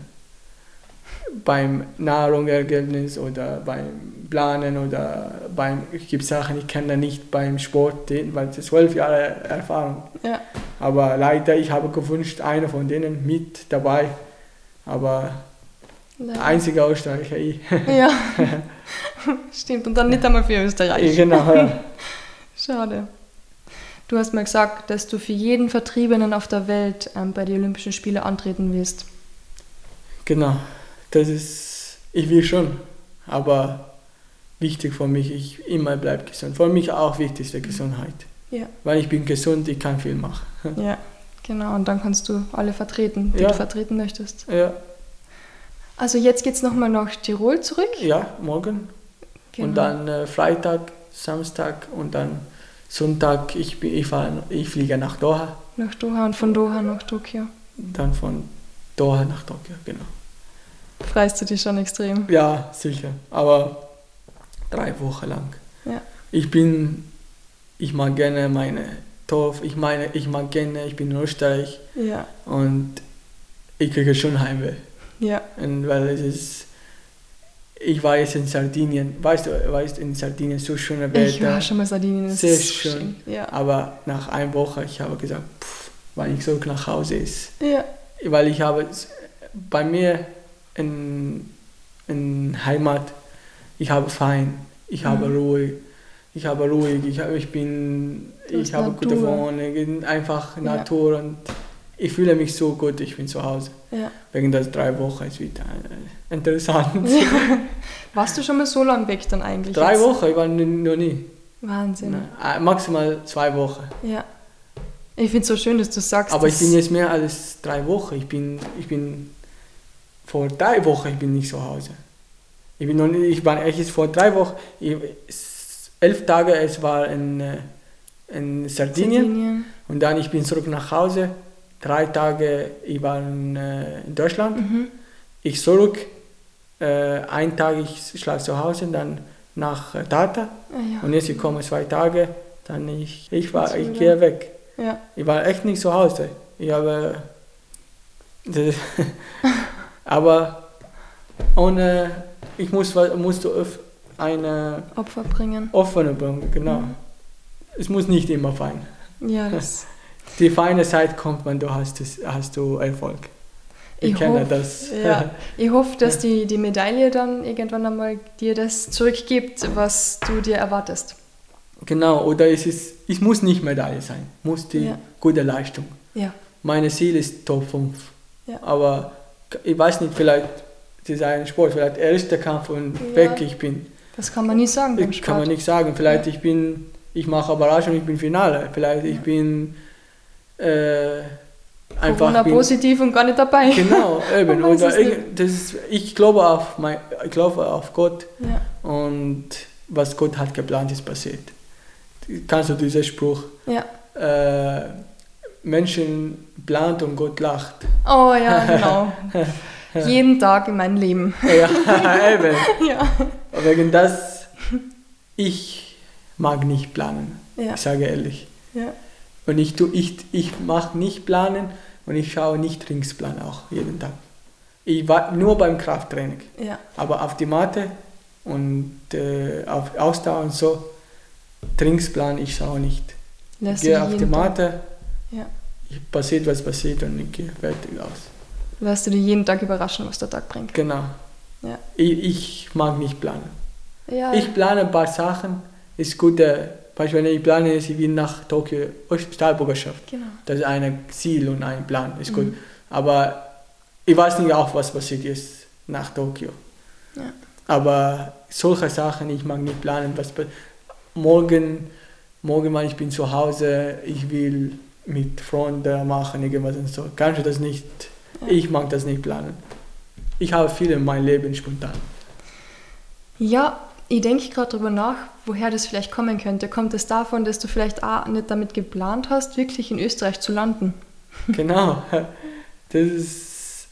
Beim Nahrungsergebnis oder beim Planen oder beim, es gibt Sachen, ich kenne nicht beim Sport, weil es zwölf Jahre Erfahrung. Ja. Aber leider, ich habe gewünscht, einer von denen mit dabei. Aber Nein. Einziger Österreicher ich. Ja, stimmt. Und dann nicht einmal für Österreich. Genau, ja. Schade. Du hast mal gesagt, dass du für jeden Vertriebenen auf der Welt ähm, bei den Olympischen Spielen antreten willst. Genau, das ist, ich will schon, aber wichtig für mich, ich immer bleibe gesund. Für mich auch wichtig ist die Gesundheit. Ja. Weil ich bin gesund, ich kann viel machen. Ja, genau, und dann kannst du alle vertreten, die ja. du vertreten möchtest. Ja. Also jetzt geht es nochmal nach Tirol zurück? Ja, morgen. Genau. Und dann äh, Freitag, Samstag und dann Sonntag, ich, ich, fahr, ich fliege nach Doha. Nach Doha und von Doha nach Tokio. Dann von Doha nach Tokio, genau. Freust du dich schon extrem? Ja, sicher. Aber drei Wochen lang. Ja. Ich bin, ich mag gerne meine Dorf, ich meine, ich mag gerne, ich bin in Österreich. Ja. Und ich kriege schon Heimweh. Ja. Und weil es ist, ich war jetzt in Sardinien, weißt du, weißt in Sardinien so schöne Wetter. Ich war schon mal in Sardinien, das sehr schön. schön. Ja. Aber nach einer Woche, ich habe gesagt, pff, wann ich zurück nach Hause ist. Ja. Weil ich habe bei mir in, in Heimat, ich habe fein, ich mhm. habe ruhig, ich habe ruhig, ich, habe, ich bin, ich habe Natur. gute Wohnung, einfach Natur ja. und ich fühle mich so gut, ich bin zu Hause. Ja. Wegen der drei Wochen ist wieder äh, interessant. Ja. Warst du schon mal so lange weg dann eigentlich? Drei jetzt? Wochen, ich war noch nie. Wahnsinn. Nein, äh, maximal zwei Wochen. Ja. Ich finde es so schön, dass du sagst. Aber ich bin jetzt mehr als drei Wochen. Ich bin, ich bin vor drei Wochen ich bin nicht zu Hause. Ich bin noch nicht, ich war echt vor drei Wochen, ich, elf Tage, es war in, äh, in Sardinien, Sardinien, und dann ich bin zurück nach Hause drei Tage, ich war in, äh, in Deutschland, mhm. ich zurück, äh, ein Tag ich schlafe zu Hause, dann nach Tata ah, ja. und jetzt ich komme zwei Tage, dann ich, ich war, ich gehe weg. Ja. Ich war echt nicht zu Hause. Ich habe, aber ohne, ich muss, musste eine Opfer bringen. Opfer bringen, genau. Mhm. Es muss nicht immer fein. Ja, das. Die feine Zeit kommt, wenn du hast, hast du Erfolg. Ich, ich kenne hoff, das. Ja, ich hoffe, dass die, die Medaille dann irgendwann einmal dir das zurückgibt, was du dir erwartest. Genau, oder es, ist, es muss nicht Medaille sein, muss die ja. gute Leistung. Ja. Meine Ziel ist Top 5. Ja. Aber ich weiß nicht, vielleicht das ist ein Sport, vielleicht erster Kampf und ja. weg ich bin. Das kann man nicht sagen Sport. Kann man nicht sagen. Vielleicht ich bin, ich mache Überraschung, ich bin Finale. Vielleicht ich bin äh, einfach Corona bin, positiv und gar nicht dabei. Genau, eben. Oder ich, das ist, ich glaube auf mein, ich glaube auf Gott ja. und was Gott hat geplant ist passiert. Kannst du diesen Spruch? Ja. Äh, Menschen plant und Gott lacht. Oh ja, genau. Jeden Tag in meinem Leben. Ja, eben. ja. Wegen das, ich mag nicht planen. Ja. Ich sage ehrlich. Ja. Und ich, ich, ich mache nicht planen und ich schaue nicht Trainingsplan auch jeden Tag. Ich war nur beim Krafttraining. Ja. Aber auf die Matte und äh, auf Ausdauer und so, Trainingsplan, ich schaue nicht. Lass ich gehe auf die Matte, ja. passiert was passiert und ich gehe fertig aus. Lässt du dir jeden Tag überraschen, was der Tag bringt. Genau. Ja. Ich, ich mag nicht planen. Ja. Ich plane ein paar Sachen, ist gut. Beispiel, wenn ich plane, ich will nach Tokio Staatsbürgerschaft. Genau. Das ist ein Ziel und ein Plan, ist mhm. gut. Aber ich weiß nicht auch, was passiert ist nach Tokio. Ja. Aber solche Sachen, ich mag nicht planen, was morgen, morgen mal ich bin zu Hause, ich will mit Freunden machen, irgendwas und so. Kannst du das nicht? Ja. Ich mag das nicht planen. Ich habe viel in meinem Leben spontan. Ja, ich denke gerade darüber nach, woher das vielleicht kommen könnte. Kommt es davon, dass du vielleicht auch nicht damit geplant hast, wirklich in Österreich zu landen? Genau. Das ist,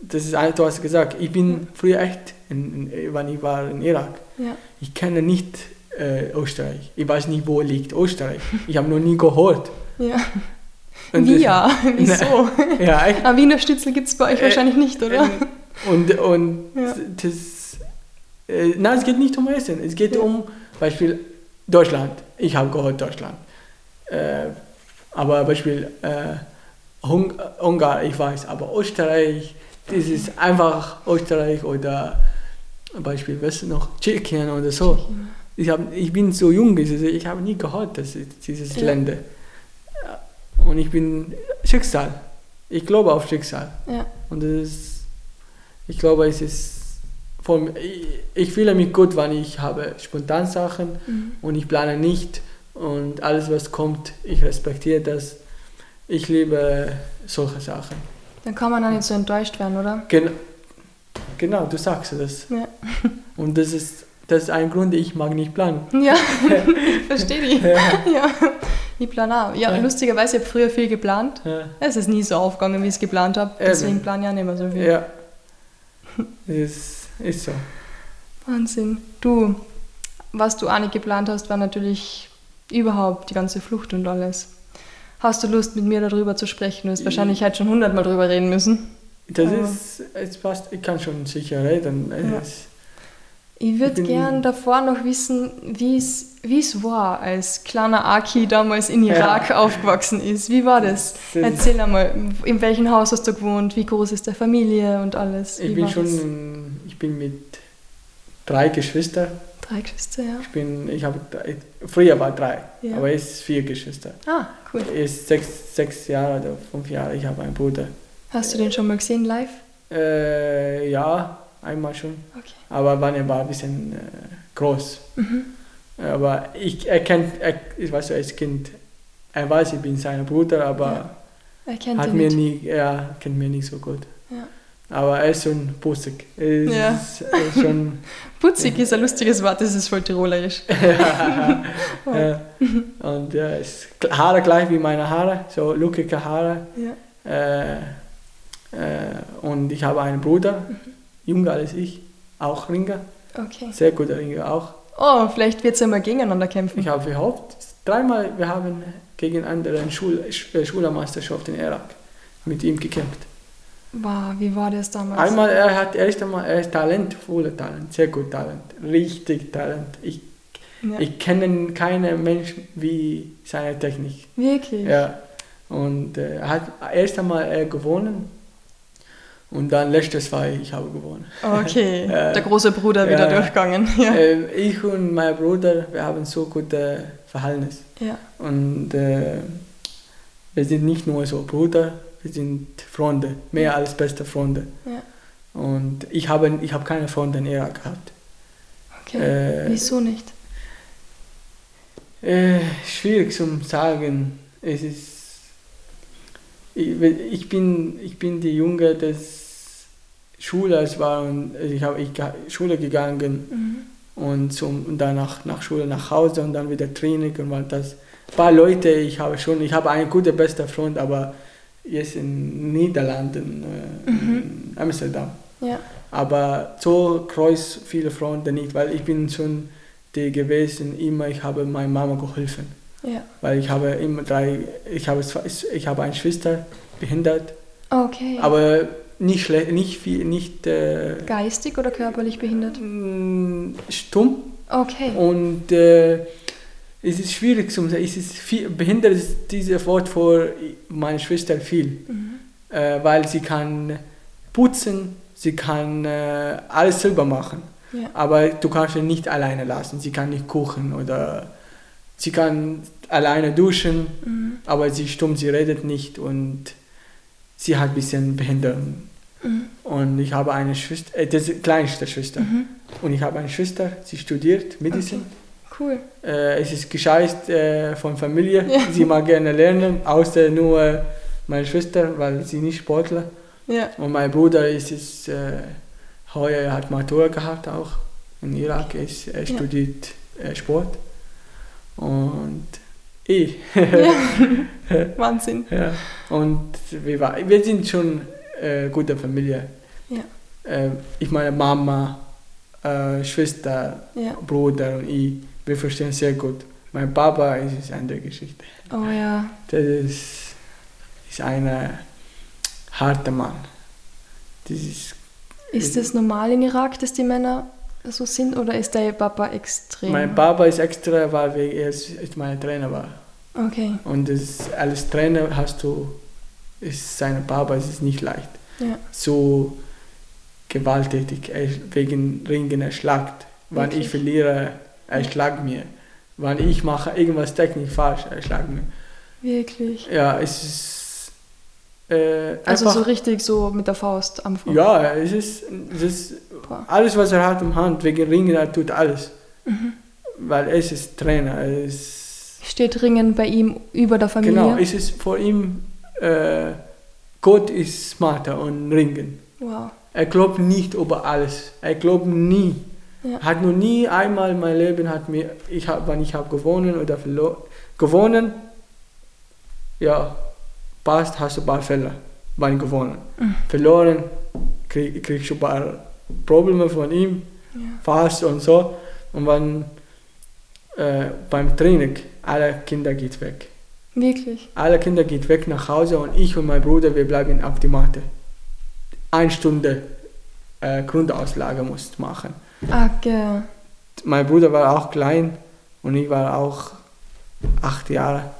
das ist du hast gesagt, ich bin früher echt, in, in, wenn ich war in Irak, ja. ich kenne nicht äh, Österreich. Ich weiß nicht, wo liegt Österreich. Ich habe noch nie gehört. Ja. Und Wie ja? Wieso? ja, echt. Aber Wiener Schnitzel gibt es bei euch äh, wahrscheinlich nicht, oder? Äh, und, und ja. das. Äh, nein, es geht nicht um Essen. Es geht ja. um, Beispiel Deutschland. Ich habe gehört Deutschland. Äh, aber Beispiel äh, Hung Ungarn, ich weiß. Aber Österreich, das ist einfach Österreich oder Beispiel, was noch, Tschechien oder so. Ich, hab, ich bin so jung, ich habe nie gehört, dass dieses ja. Länder. Und ich bin Schicksal. Ich glaube auf Schicksal. Ja. Und das ist, ich glaube, es ist von, ich, fühle mich gut, wenn ich habe spontan Sachen mhm. und ich plane nicht und alles, was kommt, ich respektiere das. Ich liebe solche Sachen. Dann kann man auch nicht so enttäuscht werden, oder? Gen genau, du sagst das. Ja. Und das ist, das ist ein Grund, ich mag nicht planen. Ja, verstehe ich. Ja. ja. Ich plane auch. Ja, ja. lustigerweise, ich habe früher viel geplant. Es ist nie so aufgegangen, wie ich es geplant habe. Deswegen plane ich auch nicht mehr so viel. Ja. ist, ist so. Wahnsinn. Du, was du auch nicht geplant hast, war natürlich überhaupt die ganze Flucht und alles. Hast du Lust, mit mir darüber zu sprechen? Du hast wahrscheinlich halt schon hundertmal darüber reden müssen. Das Aber ist, es passt, ich kann schon sicher reden. Ja. Ich würde gern davor noch wissen, wie es war, als kleiner Aki damals in Irak ja. aufgewachsen ist. Wie war das? das Erzähl einmal, in welchem Haus hast du gewohnt, wie groß ist der Familie und alles? Wie ich bin schon, ich bin mit drei Geschwistern. Drei Geschwister, ja. Ich bin, ich habe, früher war drei, ja. aber ist vier Geschwister. Ah, cool. Er ist sechs, sechs Jahre oder fünf Jahre, ich habe einen Bruder. Hast du den schon mal gesehen live? Äh, ja, einmal schon. Okay. Aber wann er war ein bisschen äh, groß. Mhm. Aber ich, er kennt, er, ich weiß als Kind, er weiß, ich bin sein Bruder, aber ja. er kennt hat mir nie, er kennt mich nicht so gut. Ja. Aber er ist schon putzig. Er ist, ja. ist schon, putzig ist ein lustiges Wort, das ist voll tirolerisch. ja. ja. Und ja, ist Haare gleich wie meine Haare, so lockige Haare. Ja. Äh, äh, und ich habe einen Bruder, jünger als ich, auch Ringer. Okay. Sehr guter Ringer auch. Oh, vielleicht wird es ja mal gegeneinander kämpfen. Ich habe gehofft, dreimal, wir haben gegen andere Schul äh, Schülermeisterschaft in Irak mit ihm gekämpft. Wow, wie war das damals? Einmal, er hat erst einmal, er ist Talent, voller Talent, sehr gut Talent, richtig Talent. Ich, ja. ich kenne keinen Menschen wie seine Technik. Wirklich? Ja. Und äh, er hat erst einmal er gewonnen und dann letztes war ich, ich habe gewonnen. Okay, äh, der große Bruder wieder ja, durchgegangen. Ja. Äh, ich und mein Bruder, wir haben so gute Verhältnis. Ja. Und äh, wir sind nicht nur so Bruder, wir sind Freunde, mehr als beste Freunde. Ja. Und ich habe, ich habe keine Freunde in Irak gehabt. Okay, äh, wieso nicht? Äh, schwierig zu sagen. Es ist, ich, ich, bin, ich bin die Junge des Schulers war und ich habe ich Schule gegangen mhm. und, zum, und danach nach Schule nach Hause und dann wieder Training und war das ein paar Leute ich habe schon ich habe einen guten besten Freund aber jetzt in Niederlanden, äh, mhm. in Amsterdam. Ja. Aber so kreuz viele Freunde nicht, weil ich bin schon die gewesen, immer ich habe meiner Mama geholfen. Ja. Weil ich habe immer drei, ich habe, ich habe eine Schwester behindert. Okay. Aber nicht schlecht, nicht viel, nicht. Äh, Geistig oder körperlich behindert? Mm, stumm. Okay. Und äh, es ist schwierig zu sagen, es ist viel, behindert ist dieses Wort für meine Schwester viel, mhm. äh, weil sie kann putzen, sie kann äh, alles selber machen, ja. aber du kannst sie nicht alleine lassen, sie kann nicht kochen oder sie kann alleine duschen, mhm. aber sie stumm, sie redet nicht und sie hat ein bisschen Behinderung. Mhm. Und ich habe eine Schwester, äh, das ist die kleinste Schwester. Mhm. Und ich habe eine Schwester, sie studiert Medizin. Okay Cool. Äh, es ist gescheit äh, von Familie. Ja. Sie mag gerne lernen, außer nur meine Schwester, weil sie nicht Sportler. Ja. Und mein Bruder ist, ist äh, heuer er hat Matura gehabt auch in Irak. Ist, er studiert äh, Sport. Und ich. Ja. Wahnsinn. Ja. Und wir, war, wir sind schon äh, gute Familie. Ja. Äh, ich meine Mama, äh, Schwester, ja. Bruder und ich wir verstehen sehr gut. Mein Papa ist eine andere Geschichte. Oh ja. Das ist, ist ein harter Mann. Das ist ist es normal im Irak, dass die Männer so sind oder ist der Papa extrem? Mein Papa ist extra, weil er mein Trainer war. Okay. Und das, als Trainer hast du, ist sein Papa es ist nicht leicht. Ja. So gewalttätig, wegen Ringen erschlagt. Wenn ich verliere, er schlagt mir. Wenn ich mache irgendwas technisch falsch, er schlagt mir. Wirklich? Ja, es ist. Äh, also so richtig so mit der Faust am Fuß? Ja, es ist, es ist alles, was er hat im Hand, wegen Ringen, er tut alles. Mhm. Weil es ist Trainer. Es Steht Ringen bei ihm über der Familie? Genau, es ist vor ihm, äh, Gott ist smarter und Ringen. Wow. Er glaubt nicht über alles. Er glaubt nie ja. Hat noch nie einmal mein Leben hat mir, ich hab, wenn ich habe gewonnen oder verloren, gewonnen, ja, passt, hast du ein paar Fälle, wenn gewonnen. Mhm. Verloren, krieg, kriegst du ein paar Probleme von ihm, ja. fast und so. Und wenn äh, beim Training, alle Kinder geht weg. Wirklich? Alle Kinder geht weg nach Hause und ich und mein Bruder, wir bleiben auf die Matte. Eine Stunde äh, Grundauslage musst machen. Okay. Mein Bruder war auch klein und ich war auch acht Jahre.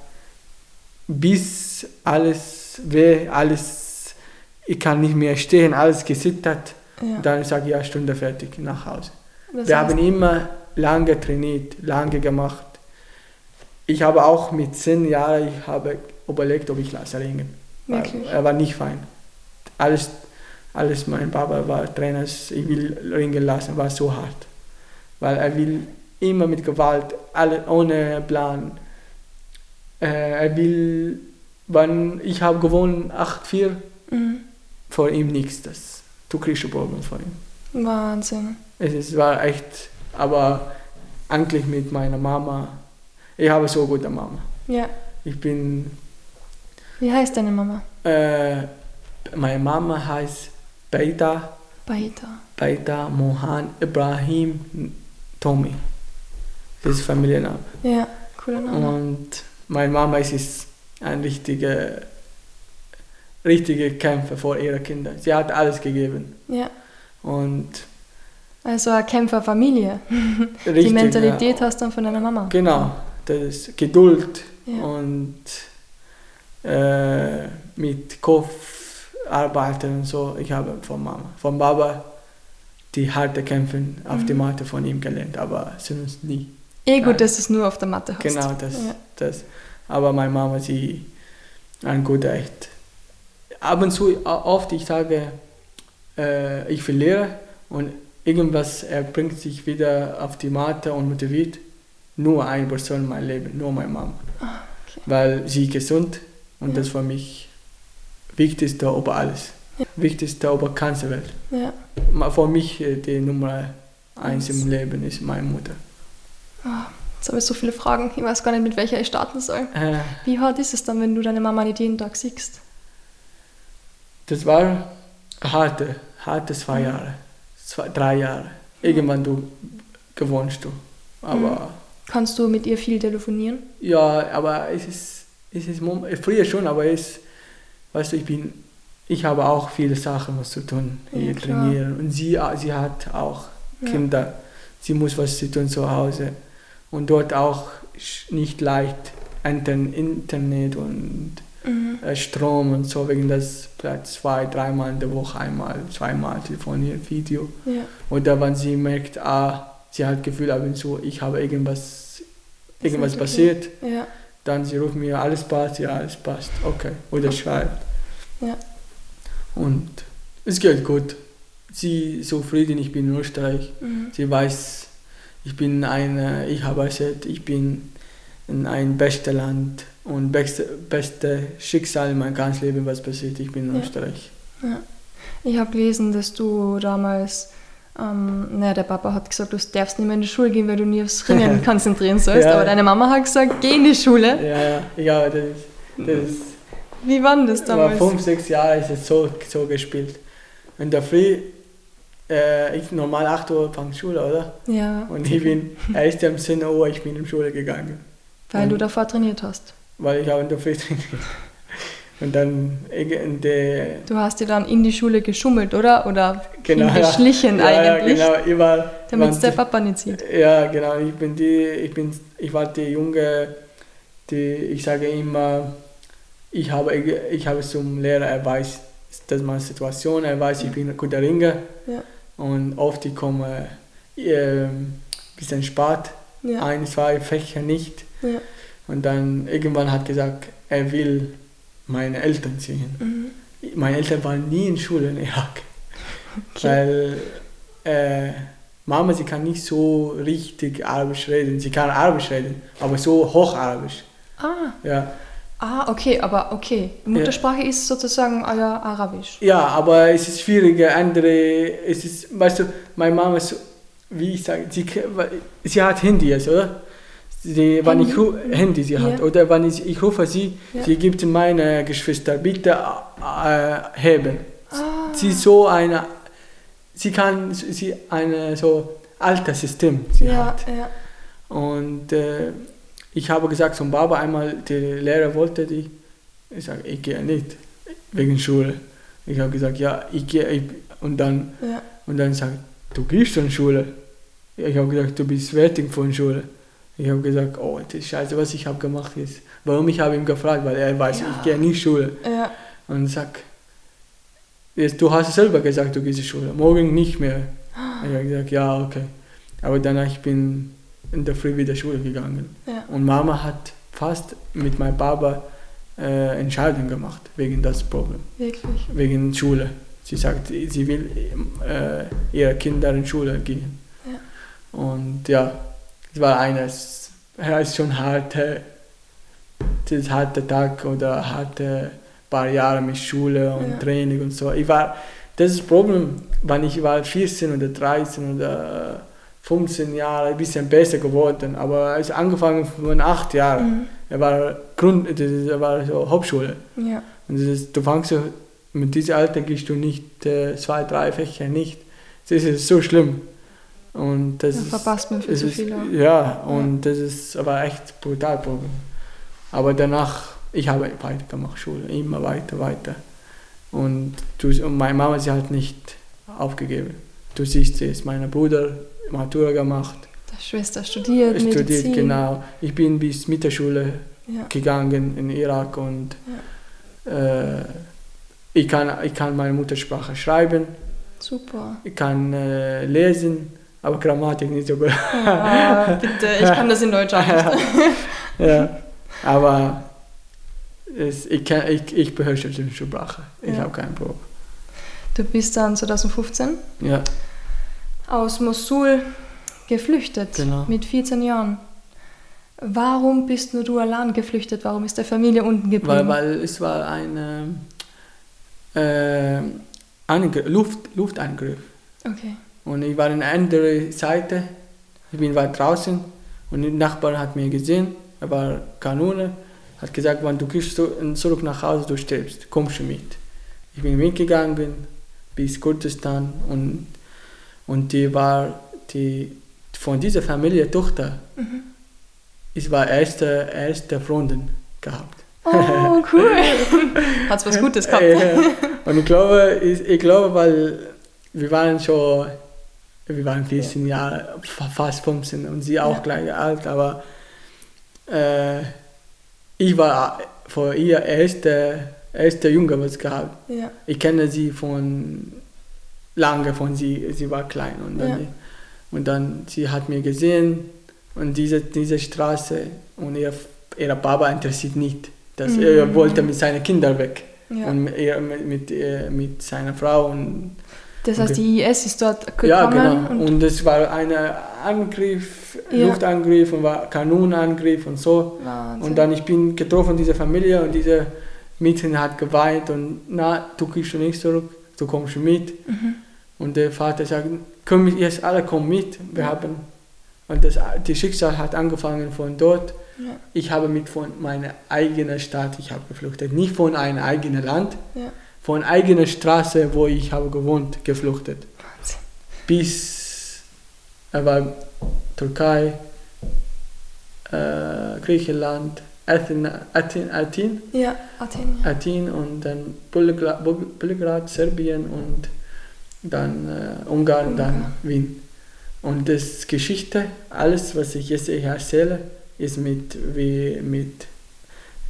Bis alles weh, alles, ich kann nicht mehr stehen, alles gesittert. Ja. Dann sage ich, ja, Stunde fertig, nach Hause. Das Wir haben immer lange trainiert, lange gemacht. Ich habe auch mit zehn Jahren, ich habe überlegt, ob ich lasse ringen. Er war nicht fein. Alles alles, mein Papa war Trainer, ich will ringen lassen, war so hart. Weil er will immer mit Gewalt, alle, ohne Plan. Äh, er will, wenn ich habe gewonnen 8-4, mhm. vor ihm nichts. Das, du kriegst ein Problem von ihm. Wahnsinn. Es ist, war echt, aber eigentlich mit meiner Mama, ich habe so gute Mama. Ja. Ich bin... Wie heißt deine Mama? Äh, meine Mama heißt Beida. Beida. Beida Mohan Ibrahim Tommy. Das ist Familienname. Ja, cooler Name. Und meine Mama ist, ist ein richtiger richtige Kämpfer vor ihre Kinder. Sie hat alles gegeben. Ja. Und also eine Kämpferfamilie. Richtig, Die Mentalität ja. hast du dann von deiner Mama. Genau, das ist Geduld Ja. und äh, mit Kopf arbeiten und so. Ich habe von Mama, von Baba die harte Kämpfen auf Mhm. die Matte von ihm gelernt, aber sonst nie. Eh gut, dass du es nur auf der Matte hast. Genau das, Ja. das. Aber meine Mama, sie ein guter echt. Ab und zu, oft ich sage, äh, ich verliere und irgendwas er bringt sich wieder auf die Matte und motiviert. Nur eine Person in meinem Leben, nur meine Mama. Ah, okay. Weil sie gesund und Ja. das für mich wichtigste über alles. Ja. Wichtigste über ganze Welt. Ja. Für mich äh, die Nummer eins im Leben ist meine Mutter. Ah, Jetzt habe ich so viele Fragen. Ich weiß gar nicht, mit welcher ich starten soll. Äh, Wie hart ist es dann, wenn du deine Mama nicht jeden Tag siehst? Das war harte, harte zwei Jahre, zwei, drei Jahre. Irgendwann du gewohnst du. Aber Kannst du mit ihr viel telefonieren? ja, aber es ist, es ist früher schon, aber es, weißt du, ich bin, ich habe auch viele Sachen was zu tun, Ja, hier klar. trainieren und sie, sie hat auch Ja. Kinder, sie muss was zu tun zu Hause und dort auch nicht leicht Intern- Internet und Mhm. äh, Strom und so, wegen das vielleicht zwei, dreimal in der Woche, einmal, zweimal telefonieren, Video. Ja. Oder wenn sie merkt, ah, sie hat Gefühl ab und zu, ich habe irgendwas, irgendwas okay. passiert, Ja. Dann sie ruft mir, alles passt, ja, alles passt, okay. Oder schreibt. Ja. Und es geht gut. Sie ist zufrieden, ich bin in Österreich. Mhm. Sie weiß, ich bin ein, ich habe gesagt, ich bin in ein bestes Land und beste, beste Schicksal in meinem ganzen Leben, was passiert. Ich bin in Ja. Österreich. Ja. Ich habe gelesen, dass du damals, ähm, naja, der Papa hat gesagt, du darfst nicht mehr in die Schule gehen, weil du nie aufs Ringen konzentrieren sollst. Ja. Aber deine Mama hat gesagt, geh in die Schule. Ja, ja, ja, das, ist- das Wie war denn das Aber damals? fünf, sechs Jahre ist es so, so gespielt. In der Früh, äh, ich normal 8 Uhr fange Schule, oder? Ja, Und ich bin erst um 10 Uhr, ich bin in die Schule gegangen. weil du und- davor trainiert hast. Weil ich auch in der Früh trainiert. Und dann der, Du hast dir dann in die Schule geschummelt, oder? Oder genau, ja. hingeschlichen ja, eigentlich, Ja, genau, überall. damit es der Papa nicht sieht. Ja, genau, ich bin die, ich bin, ich war die Junge, die, ich sage immer, ich habe, ich habe zum Lehrer, er weiß, das ist meine Situation, er weiß, ich bin ein guter Ringer. Ja. Und oft ich komme ein bisschen spät, ein, zwei Fächer nicht. Und dann irgendwann hat gesagt, er will meine Eltern sehen. Mhm. Meine Eltern waren nie in Schule in Irak. Okay. Weil äh, Mama, sie kann nicht so richtig Arabisch reden. Sie kann Arabisch reden, aber so Hocharabisch. Ah, Ja. ah, okay, aber okay. Muttersprache ist sozusagen euer Arabisch. ja, aber es ist schwieriger. Andere, es ist, weißt du, meine Mama ist, so- wie ich sage, sie, sie hat Handy jetzt, oder? Sie, wenn ich Handy? ru- Handy sie hat, Ja. oder wenn ich, ich rufe sie, Ja. sie gibt meine Geschwister, bitte äh, heben. Ah, Sie ist so eine, sie kann, sie eine so altes System sie ja, hat. Und äh, ich habe gesagt zum Baba einmal, der Lehrer wollte die, ich sage, ich gehe nicht, wegen Schule. Ich habe gesagt, ja, ich gehe, ich, und dann, und dann sagt, du gehst schon Schule. Ich habe gesagt, du bist fertig von Schule. Ich habe gesagt, oh, das ist scheiße, was ich habe gemacht ist. Warum ich habe ihn gefragt, weil er weiß, Ja. ich gehe nicht Schule. ja. Und sag, jetzt, du hast selber gesagt, du gehst in Schule, morgen nicht mehr. Ich habe gesagt, ja, okay. Aber danach ich bin in der Früh wieder Schule gegangen. Ja. Und Mama hat fast mit meinem Papa äh, Entscheidungen gemacht wegen das Problem, Wirklich. wegen Schule. Sie sagt, sie will äh, ihre Kinder in Schule gehen. Ja. Und ja, es war eines, es ist schon harte, das harte Tag oder harte paar Jahre mit Schule und Ja. Training und so. Ich war, das ist das Problem, wenn ich war 14 oder 13 oder 15 Jahre, ein bisschen besser geworden, aber es angefangen von 8 Jahren. Mhm. Er war Grund, das war so Hauptschule. Ja. Und ist, du fängst mit diesem Alter gehst du nicht äh, zwei, drei Fächer nicht. Das ist so schlimm. Und das ja, verpasst man viel zu viel. Ja, und ja. das ist aber echt brutal. Aber danach, ich habe weitergemacht, Schule, immer weiter, weiter. Und, du, und meine Mama, sie hat nicht aufgegeben. Du siehst es, mein Bruder Matura gemacht. Die Schwester studiert, studiert Medizin. genau. Ich bin bis Mittelschule ja. gegangen in Irak und ja. äh, ich, kann, ich kann meine Muttersprache schreiben. Super. Ich kann äh, lesen, aber Grammatik nicht so gut. Oh, bitte, ich kann das in Deutsch auch nicht. ja, aber es, ich, kann, ich, ich beherrsche die Sprache. Ich ja. habe keinen Problem. Du bist dann 2015 ja. aus Mosul geflüchtet genau. mit 14 Jahren. Warum bist nur du allein geflüchtet? Warum ist der Familie unten geblieben? Weil, weil es war ein äh, Luft, Luftangriff. Okay. Und ich war in einer anderen Seite. Ich bin weit draußen und der Nachbar hat mir gesehen. Er war Kanone. Hat gesagt, wenn du gehst zurück nach Hause, du stirbst, kommst du mit. Ich bin mitgegangen bis Kurdistan und, und die war die von dieser Familie Tochter. Mhm. Ich war erste, erste Freundin gehabt. Oh, cool. Hat's was Gutes gehabt. Und ich glaube, ich, ich glaube, weil wir waren schon, wir waren 14 Jahre, fast 15 und sie auch ja. gleich alt, aber äh, ich war vor ihr erste, erste Junge, was gehabt. Ja. Ich kenne sie von lange, von sie, sie war klein und dann, ja. und dann sie hat mir gesehen und diese, diese Straße und ihr, ihr Papa interessiert nicht, dass mhm. er wollte mit seinen Kindern weg ja. und er mit, mit, mit seiner Frau und das heißt, die IS ist dort gekommen? Ja, genau. Und, und es war ein Angriff, ja. Luftangriff und war Kanonenangriff und so. Wahnsinn. Und dann ich bin getroffen diese Familie und diese Mädchen hat geweint und na, du gehst schon nicht zurück, du kommst mit. Mhm. Und der Vater sagt, komm jetzt alle kommen mit, wir ja. haben und das die Schicksal hat angefangen von dort. Ja. Ich habe mit von meiner eigenen Stadt, ich habe geflüchtet, nicht von einem eigenen Land. Ja von eigener Straße, wo ich habe gewohnt, gefluchtet. Wahnsinn. Bis er war Türkei, äh, Griechenland, Athen, Athen, Athen, ja, Athen, ja. Athen und dann Belgrad, Belgrad Serbien und dann äh, Ungarn, Ungarn, dann Wien. Und das Geschichte, alles, was ich jetzt erzähle, ist mit, wie, mit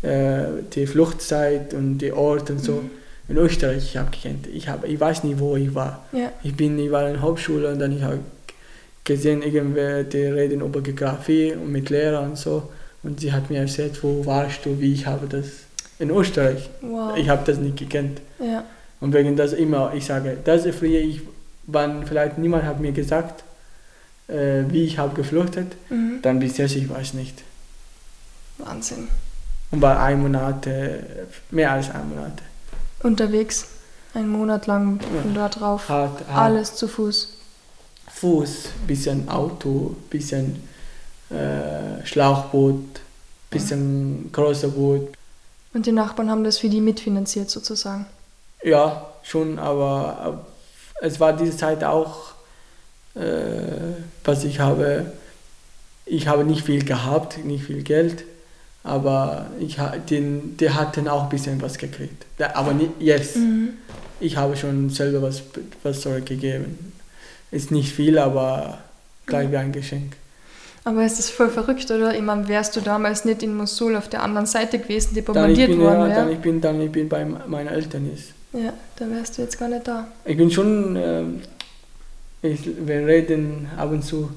äh, die Fluchtzeit und die Ort und so. Mhm in Österreich ich habe gekannt. Ich, hab, ich weiß nicht, wo ich war. Ja. Ich, bin, ich war in der Hauptschule und dann ich habe gesehen, irgendwer, die reden über Geografie und mit Lehrer und so. Und sie hat mir erzählt, wo warst du, wie ich habe das in Österreich. Wow. Ich habe das nicht gekannt. Ja. Und wegen das immer, ich sage, das ist früher, ich, wann vielleicht niemand hat mir gesagt, äh, wie ich habe geflüchtet, mhm. dann bis jetzt, ich weiß nicht. Wahnsinn. Und war ein Monat, mehr als ein Monat unterwegs. Einen Monat lang von dort drauf. Hart, hart. Alles zu Fuß. Fuß, bisschen Auto, bisschen äh, Schlauchboot, bisschen ja. großer Boot. Und die Nachbarn haben das für die mitfinanziert sozusagen? Ja, schon, aber es war diese Zeit auch, äh, was ich habe, ich habe nicht viel gehabt, nicht viel Geld aber ich, den, der hat dann auch ein bisschen was gekriegt. Aber nicht jetzt. Mhm. Ich habe schon selber was, was zurückgegeben. Ist nicht viel, aber gleich wie ein Geschenk. Aber ist das voll verrückt, oder? Ich meine, wärst du damals nicht in Mosul auf der anderen Seite gewesen, die bombardiert bin, worden ja, Dann ich bin, dann ich bin bei meinen Eltern jetzt. Ja, dann wärst du jetzt gar nicht da. Ich bin schon, äh, ich, wir reden ab und zu,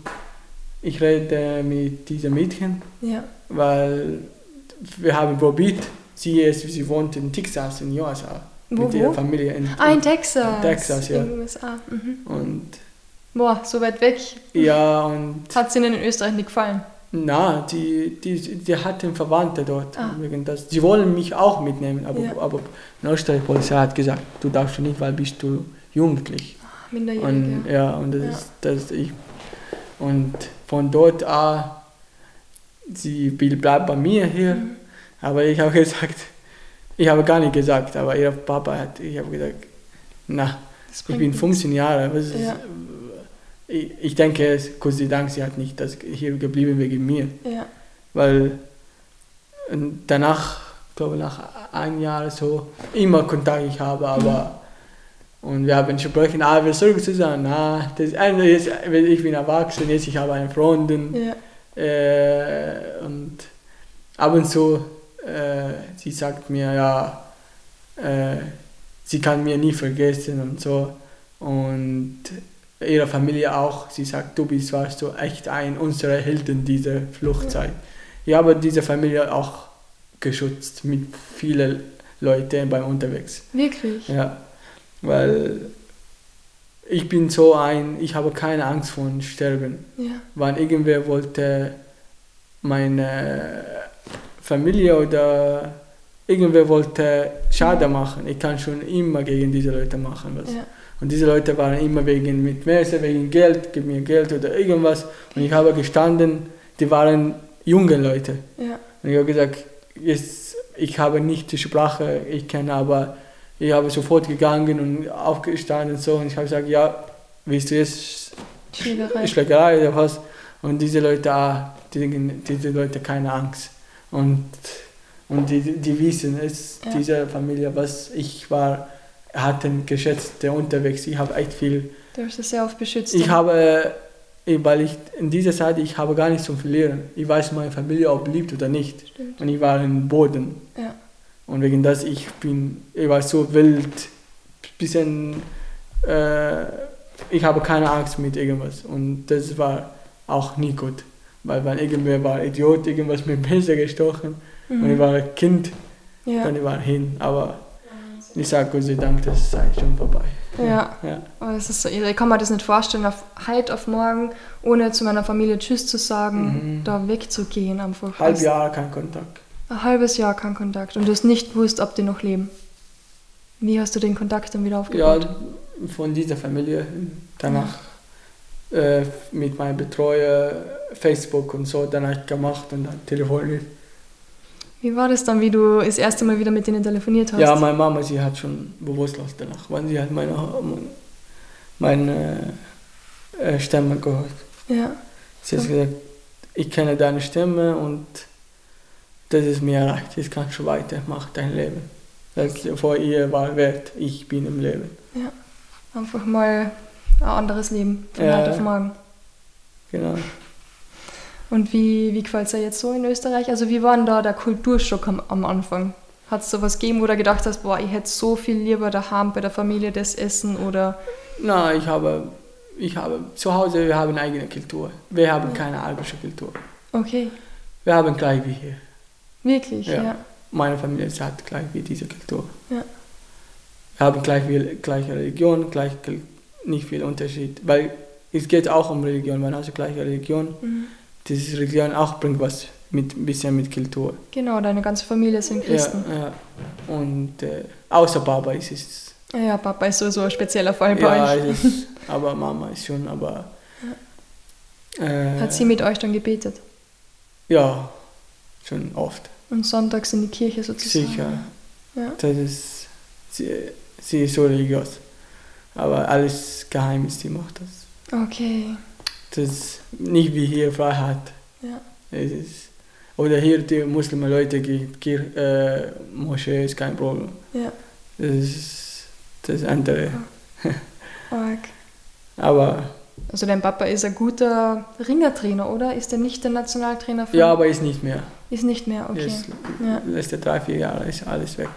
ich rede mit diesem Mädchen, ja. weil wir haben probiert, sie, ist, sie wohnt in Texas, in USA. Wo, mit ihrer Familie. In, ah, in Texas. In Texas, ja. In den USA. Mhm. Und Boah, so weit weg. Ja, und. Hat es Ihnen in Österreich nicht gefallen? Na, die, die, die hatten Verwandte dort. Ah. Wegen das. Sie wollen mich auch mitnehmen, aber, ja. aber die Österreich Polizei hat gesagt, du darfst nicht, weil bist du jugendlich. Ah, minderjährig. Und, ja, und das ja. ist das ich. Und von dort an, sie bleibt bei mir hier. Mhm. Aber ich habe gesagt, Ich habe gar nicht gesagt, aber ihr Papa hat, ich habe gesagt, na, ich bin 15 Jahre. Was ja. ich, ich denke, Gott sei Dank, sie hat nicht das hier geblieben wegen mir. Ja. Weil danach, glaube nach ein Jahr so, immer Kontakt ich habe, aber mhm. Und wir haben gesprochen, ah, wir zurück zusammen, ah, das eine ist, ich bin erwachsen, jetzt ich habe eine Freundin ja. äh, und ab und zu, äh, sie sagt mir, ja, äh, sie kann mir nie vergessen und so. Und ihre Familie auch, sie sagt, du bist warst du echt ein unserer Helden dieser Fluchtzeit. Ich habe diese Familie auch geschützt mit vielen Leuten beim Unterwegs. Wirklich? Ja, weil ich bin so ein, ich habe keine Angst vor Sterben. Ja. Wenn irgendwer wollte meine Familie oder irgendwer wollte Schade machen, ich kann schon immer gegen diese Leute machen was. Ja. Und diese Leute waren immer wegen mit Messer, wegen Geld, gib mir Geld oder irgendwas. Und ich habe gestanden, die waren junge Leute. Ja. Und ich habe gesagt, jetzt, ich habe nicht die Sprache, ich kenne, aber ich habe sofort gegangen und aufgestanden und so. Und ich habe gesagt, ja, willst du jetzt Schlägerei, Schlägerei oder was? Und diese Leute, ah, die, diese Leute keine Angst. Und und die, die wissen es, ja. diese Familie, was ich war, hatten geschätzt, der unterwegs. Ich habe echt viel. Du hast es sehr oft beschützt. Ich habe, äh, weil ich in dieser Zeit, ich habe gar nichts zu verlieren. Ich weiß, meine Familie ob liebt oder nicht. Stimmt. Und ich war im Boden. Ja. Und wegen das, ich bin, ich war so wild, bisschen, äh, ich habe keine Angst mit irgendwas. Und das war auch nie gut. Weil wenn irgendwer war Idiot, irgendwas mit Messer gestochen, Mhm. Und ich war ein Kind, ja. dann ich war hin. Aber ich sage Gott sei Dank, das ist eigentlich schon vorbei. Ja. ja. Aber es ist so, ich kann mir das nicht vorstellen, auf heute auf morgen, ohne zu meiner Familie Tschüss zu sagen, mhm. da wegzugehen einfach. Halb Jahr kein Kontakt. Ein halbes Jahr kein Kontakt und du hast nicht gewusst, ob die noch leben. Wie hast du den Kontakt dann wieder aufgebaut? Ja, von dieser Familie. Danach äh, mit meinem Betreuer Facebook und so danach gemacht und dann telefoniert. Wie war das dann, wie du das erste Mal wieder mit denen telefoniert hast? Ja, meine Mama, sie hat schon bewusstlos danach, weil sie hat meine, meine äh, Stimme gehört. Ja. Sie hat gesagt, ich kenne deine Stimme und das ist mir erreicht. Jetzt kannst du weiter, mach dein Leben. Das vor ihr war wert, ich bin im Leben. Ja, einfach mal ein anderes Leben von ja, heute auf morgen. Genau. Und wie, wie gefällt es dir jetzt so in Österreich? Also wie war denn da der Kulturschock am, am Anfang? Hat es so was gegeben, wo du gedacht hast, boah, ich hätte so viel lieber daheim bei der Familie das Essen oder... Nein, ich habe, ich habe zu Hause, wir haben eine eigene Kultur. Wir haben ja. keine arabische Kultur. Okay. Wir haben gleich wie hier. Wirklich, ja. ja. Meine Familie hat gleich wie diese Kultur. Ja. Wir haben gleich wie, gleiche Religion, gleich, nicht viel Unterschied. Weil es geht auch um Religion, man hat die gleiche Religion. Mhm diese Religion auch bringt was mit ein bisschen mit Kultur. Genau, deine ganze Familie sind Christen. Ja, ja. Und äh, außer Papa ist es. Ja, Papa ist sowieso ein spezieller Fall bei ja, euch. Ist, aber Mama ist schon, aber. Ja. Äh, Hat sie mit euch dann gebetet? Ja, schon oft. Und sonntags in die Kirche sozusagen? Sicher. Ja. Das ist, sie, sie ist so religiös. Aber alles geheim ist, sie macht das. Okay. Das ist nicht wie hier Freiheit. Ja. Es ist, oder hier die Muslime Leute gehen, äh, Moschee ist kein Problem. Ja. Das ist das andere. Oh. aber. Also dein Papa ist ein guter Ringertrainer, oder? Ist er nicht der Nationaltrainer von? Ja, aber ist nicht mehr. Ist nicht mehr, okay. Ist, ja. Letzte drei, vier Jahre ist alles weg.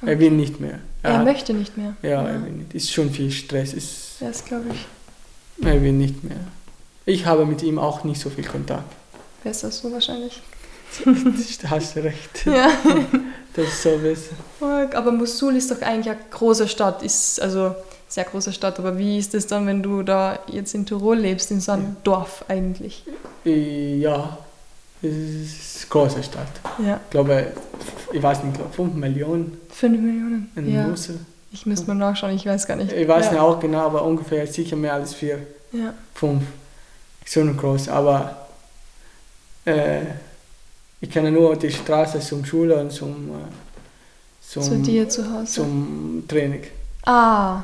Okay. Er will nicht mehr. Er, er hat, möchte nicht mehr. Ja, ja, er will nicht. Ist schon viel Stress. Ist, das glaube ich. Er will nicht mehr. Ich habe mit ihm auch nicht so viel Kontakt. Besser so wahrscheinlich. da hast du recht. Ja. Das ist so besser. Aber Mosul ist doch eigentlich eine große Stadt, ist also sehr große Stadt. Aber wie ist es dann, wenn du da jetzt in Tirol lebst, in so einem Dorf eigentlich? Ja, es ist eine große Stadt. Ja. Ich glaube, ich weiß nicht, 5 Millionen. 5 Millionen. In ja. Mosul. Ich müsste mal nachschauen, ich weiß gar nicht. Ich weiß ja. nicht auch genau, aber ungefähr sicher mehr als 4. Ja. 5 schon groß, aber äh, ich kenne nur die Straße zum Schule und zum, äh, zum, zu dir zu Hause? Zum Training. Ah,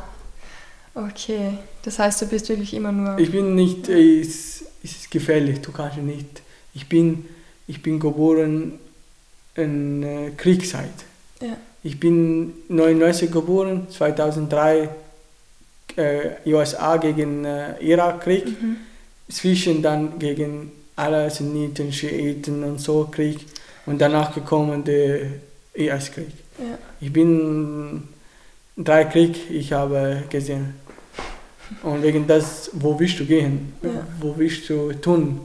okay. Das heißt, du bist wirklich immer nur... Ich bin nicht, es ist gefährlich, du kannst nicht. Ich bin, ich bin geboren in äh, Kriegszeit. Ja. Ich bin 99 geboren, 2003 äh, USA gegen äh, Irakkrieg, Mhm. zwischen dann gegen alle Sunniten, Schiiten und so Krieg und danach gekommen der IS-Krieg. Ja. Ich bin drei Krieg, ich habe gesehen. Und wegen das, wo willst du gehen? Ja. Wo willst du tun?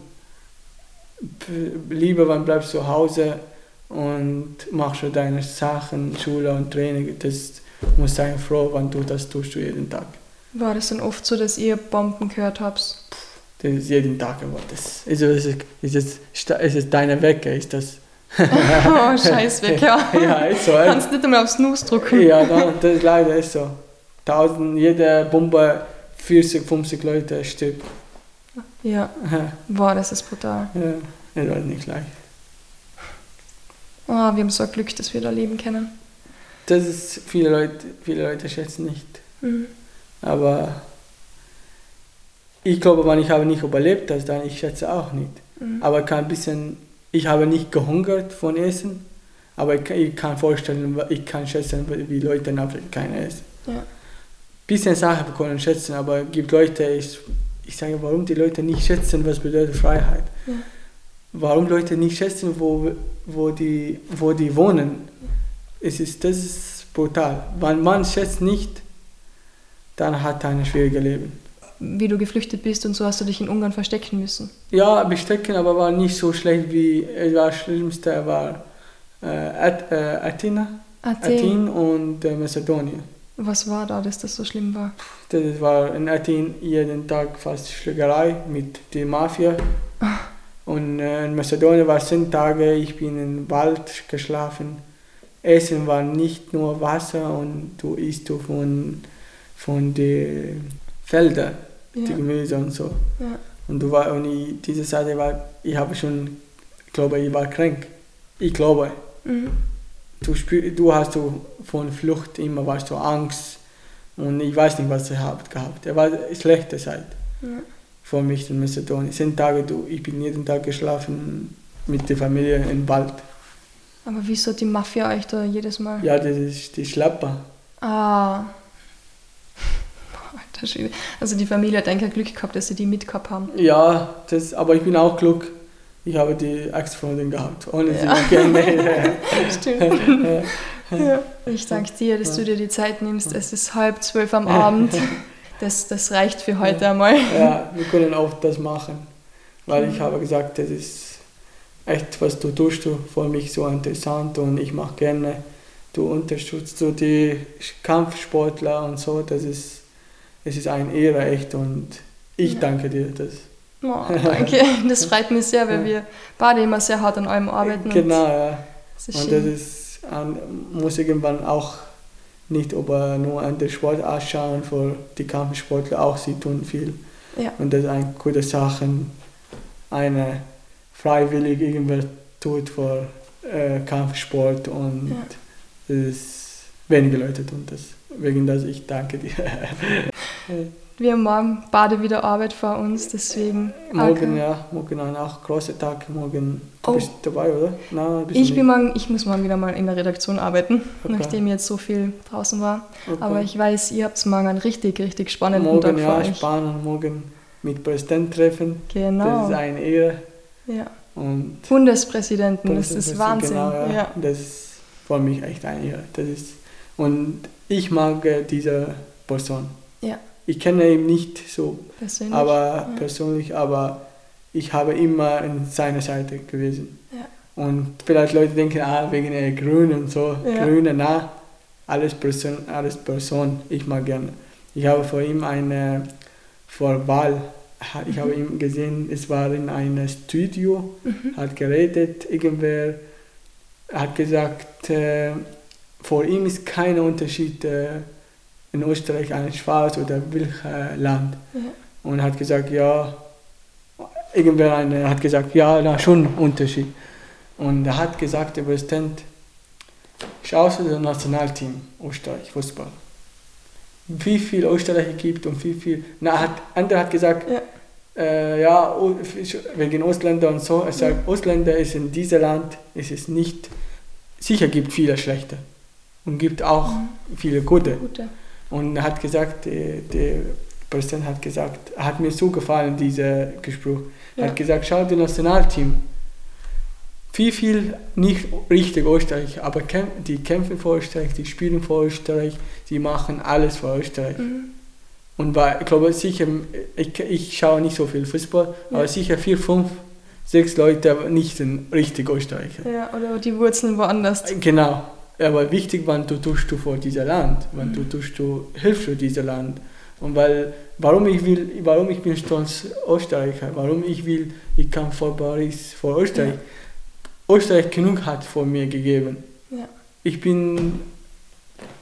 Lieber, man bleibt zu Hause und machst du deine Sachen, Schule und Training. Das muss sein froh, wenn du das tust du jeden Tag. War das dann oft so, dass ihr Bomben gehört habt? Das ist jeden Tag aber das. Also ist es, ist es, ist deine Wecker? Ist das? oh, scheiß weg, ja. ja, ist so. Kannst nicht einmal aufs Snooze drücken. Ja, da- das ist leider ist so. Tausend, jede Bombe, 40, 50 Leute stirbt. Ja, Ja, boah, das ist brutal. das war nicht leicht. Oh, wir haben so ein Glück, dass wir da leben können. Das ist, viele Leute, viele Leute schätzen nicht. Mhm. Aber ich glaube, wenn ich habe nicht überlebt das, dann ich schätze auch nicht. Mhm. Aber kann ein bisschen, ich habe nicht gehungert von Essen, aber ich, kann- ich kann vorstellen, ich kann schätzen, wie Leute in Afrika kein essen. Ja. Bisschen Sachen können schätzen, aber es gibt Leute, ich, ich sage, warum die Leute nicht schätzen, was bedeutet Freiheit. Ja. Warum Leute nicht schätzen, wo, wo, die, wo die wohnen. Es ist, das ist brutal. Wenn man schätzt nicht, dann hat er ein schwieriges Leben. Wie du geflüchtet bist und so hast du dich in Ungarn verstecken müssen. Ja, bestecken, aber war nicht so schlecht wie, es war das Schlimmste war äh, At, äh, Athena, Athen. Athen und äh, Mazedonien. Was war da, dass das so schlimm war? Das war in Athen jeden Tag fast Schlägerei mit der Mafia. Und äh, in Mazedonien war zehn Tage, ich bin im Wald geschlafen. Essen war nicht nur Wasser und du isst du von, von den Feldern, die Ja. Gemüse und so. Ja. Und du war, und ich, diese Seite war, ich habe schon, ich glaube, ich war krank. Ich glaube, Mhm. Du, spür, du hast du von Flucht immer warst du Angst und ich weiß nicht, was ich habt gehabt. Es war eine schlechte Zeit Ja. für mich in Mazedonien. Zehn Tage, du, ich bin jeden Tag geschlafen mit der Familie im Wald. Aber wieso hat die Mafia euch da jedes Mal? Ja, das ist die Schlepper. Ah. Alter Schwede. Also die Familie hat eigentlich ein Glück gehabt, dass sie die mitgehabt haben. Ja, das, aber ich bin auch Glück. Ich habe die Ex-Freundin gehabt, ohne sie Ja. zu kennen. Stimmt. Ja. Ja. Ich danke dir, dass du dir die Zeit nimmst. Es ist halb zwölf am Abend. Das, das reicht für heute einmal. Ja, wir können auch das machen. Weil ich habe gesagt, das ist echt, was du tust, du für mich so interessant und ich mache gerne. Du unterstützt so die Kampfsportler und so, das ist, es ist eine Ehre echt und ich Ja. danke dir. Das. Oh, danke. Das freut mich sehr, weil wir beide immer sehr hart an allem arbeiten. Genau, ja. das Und das ist, muss irgendwann auch nicht aber nur an den Sport ausschauen, für die Kampfsportler auch, sie tun viel. Ja. Und das ist eine gute Sache, eine freiwillig irgendwer tut für äh, Kampfsport und Ja. ist, wenige Leute tun das. Wegen das ich danke dir. Wir haben morgen beide wieder Arbeit vor uns, deswegen. morgen, okay. ja, morgen ein auch großer Tag. Morgen, du Oh. bist dabei, oder? Nein, Ich du bin morgen, ich muss morgen wieder mal in der Redaktion arbeiten, Okay. nachdem jetzt so viel draußen war. Okay. Aber ich weiß, ihr habt morgen einen richtig, richtig spannenden morgen, Tag ja, vor euch. spannend, morgen mit Präsident treffen. Das Genau. ist eine Ehre. Ja. Und Bundespräsidenten, das ist Wahnsinn. Genau, ja. ja. Das ist für mich echt eine Ehre. Das ist, und ich mag äh, diese Person. Ich kenne ihn nicht so, Persönlich. aber ja. persönlich, aber ich habe immer an seiner Seite gewesen. Ja. Und vielleicht Leute denken, ah, wegen der Grün und so, Ja. Grüne, na, alles Person, alles Person, ich mag gerne. Ich habe vor ihm eine, vor Wahl, ha- ich habe ihn gesehen, es war in einem Studio, Mhm. hat geredet, irgendwer hat gesagt, äh, vor ihm ist kein Unterschied äh, in Österreich ein Schwarz oder welches Land. Ja. Und hat gesagt, ja, irgendwer eine, hat gesagt, ja, na schon Unterschied. Und er hat gesagt, der Präsident, schau zu dem Nationalteam Österreich, Fußball. Wie viel Österreicher gibt und wie viel. Na, hat, andere hat gesagt, ja, äh, ja wegen Ausländer und so. Er sagt, ja. Ausländer ist in diesem Land, ist es nicht. Sicher gibt viele schlechte und gibt auch mhm. viele gute. gute. Und er hat gesagt, der, der Präsident hat gesagt, hat mir so gefallen, dieser Gespräch. Er ja. hat gesagt, schau, das Nationalteam, viel, viel nicht richtig Österreich, aber die kämpfen für Österreich, die spielen für Österreich, die machen alles für Österreich. Mhm. Und war, ich glaube sicher, ich, ich schaue nicht so viel Fußball, ja. aber sicher vier, fünf, sechs Leute nicht sind richtig Österreicher. Ja, oder die Wurzeln woanders. Genau. Aber wichtig, wann du tust du vor dieser Land, wann mhm. du tust du hilfst du diesem Land. Und weil, warum ich will, warum ich bin stolz Österreicher, warum ich will, ich kann vor Paris, vor Österreich. Ja Österreich genug hat von mir gegeben. Ja. Ich bin,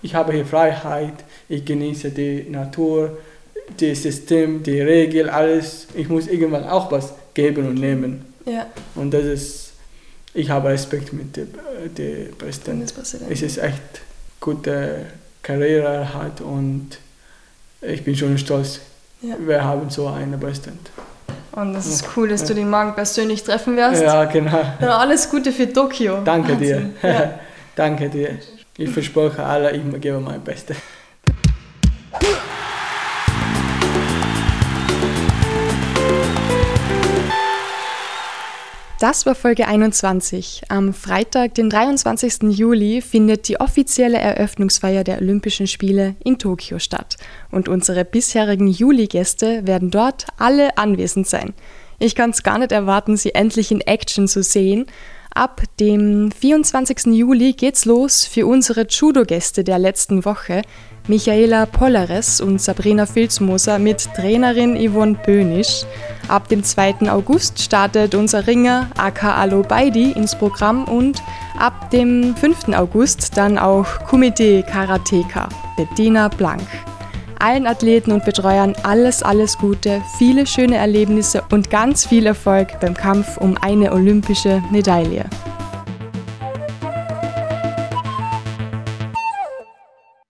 ich habe hier Freiheit, ich genieße die Natur, das System, die Regel, alles. Ich muss irgendwann auch was geben und nehmen. Ja. Und das ist, ich habe Respekt mit dem, dem Präsidenten. Es ist echt gute Karriere hat und ich bin schon stolz. Ja. Wir haben so einen Präsidenten. Und das ist cool, dass du den morgen persönlich treffen wirst. Ja, genau. Dann alles Gute für Tokio. Danke Wahnsinn. dir. Ja. Danke dir. Ich verspreche alle, ich gebe mein Bestes. Das war Folge 21. Am Freitag, den 23. Juli, findet die offizielle Eröffnungsfeier der Olympischen Spiele in Tokio statt. Und unsere bisherigen Juli-Gäste werden dort alle anwesend sein. Ich kann es gar nicht erwarten, sie endlich in Action zu sehen. Ab dem 24. Juli geht's los für unsere Judo-Gäste der letzten Woche. Michaela Pollares und Sabrina Filzmoser mit Trainerin Yvonne Bönisch. Ab dem 2. August startet unser Ringer Aka Alo Baidi ins Programm und ab dem 5. August dann auch Kumite Karateka Bettina Blank. Allen Athleten und Betreuern alles, alles Gute, viele schöne Erlebnisse und ganz viel Erfolg beim Kampf um eine olympische Medaille.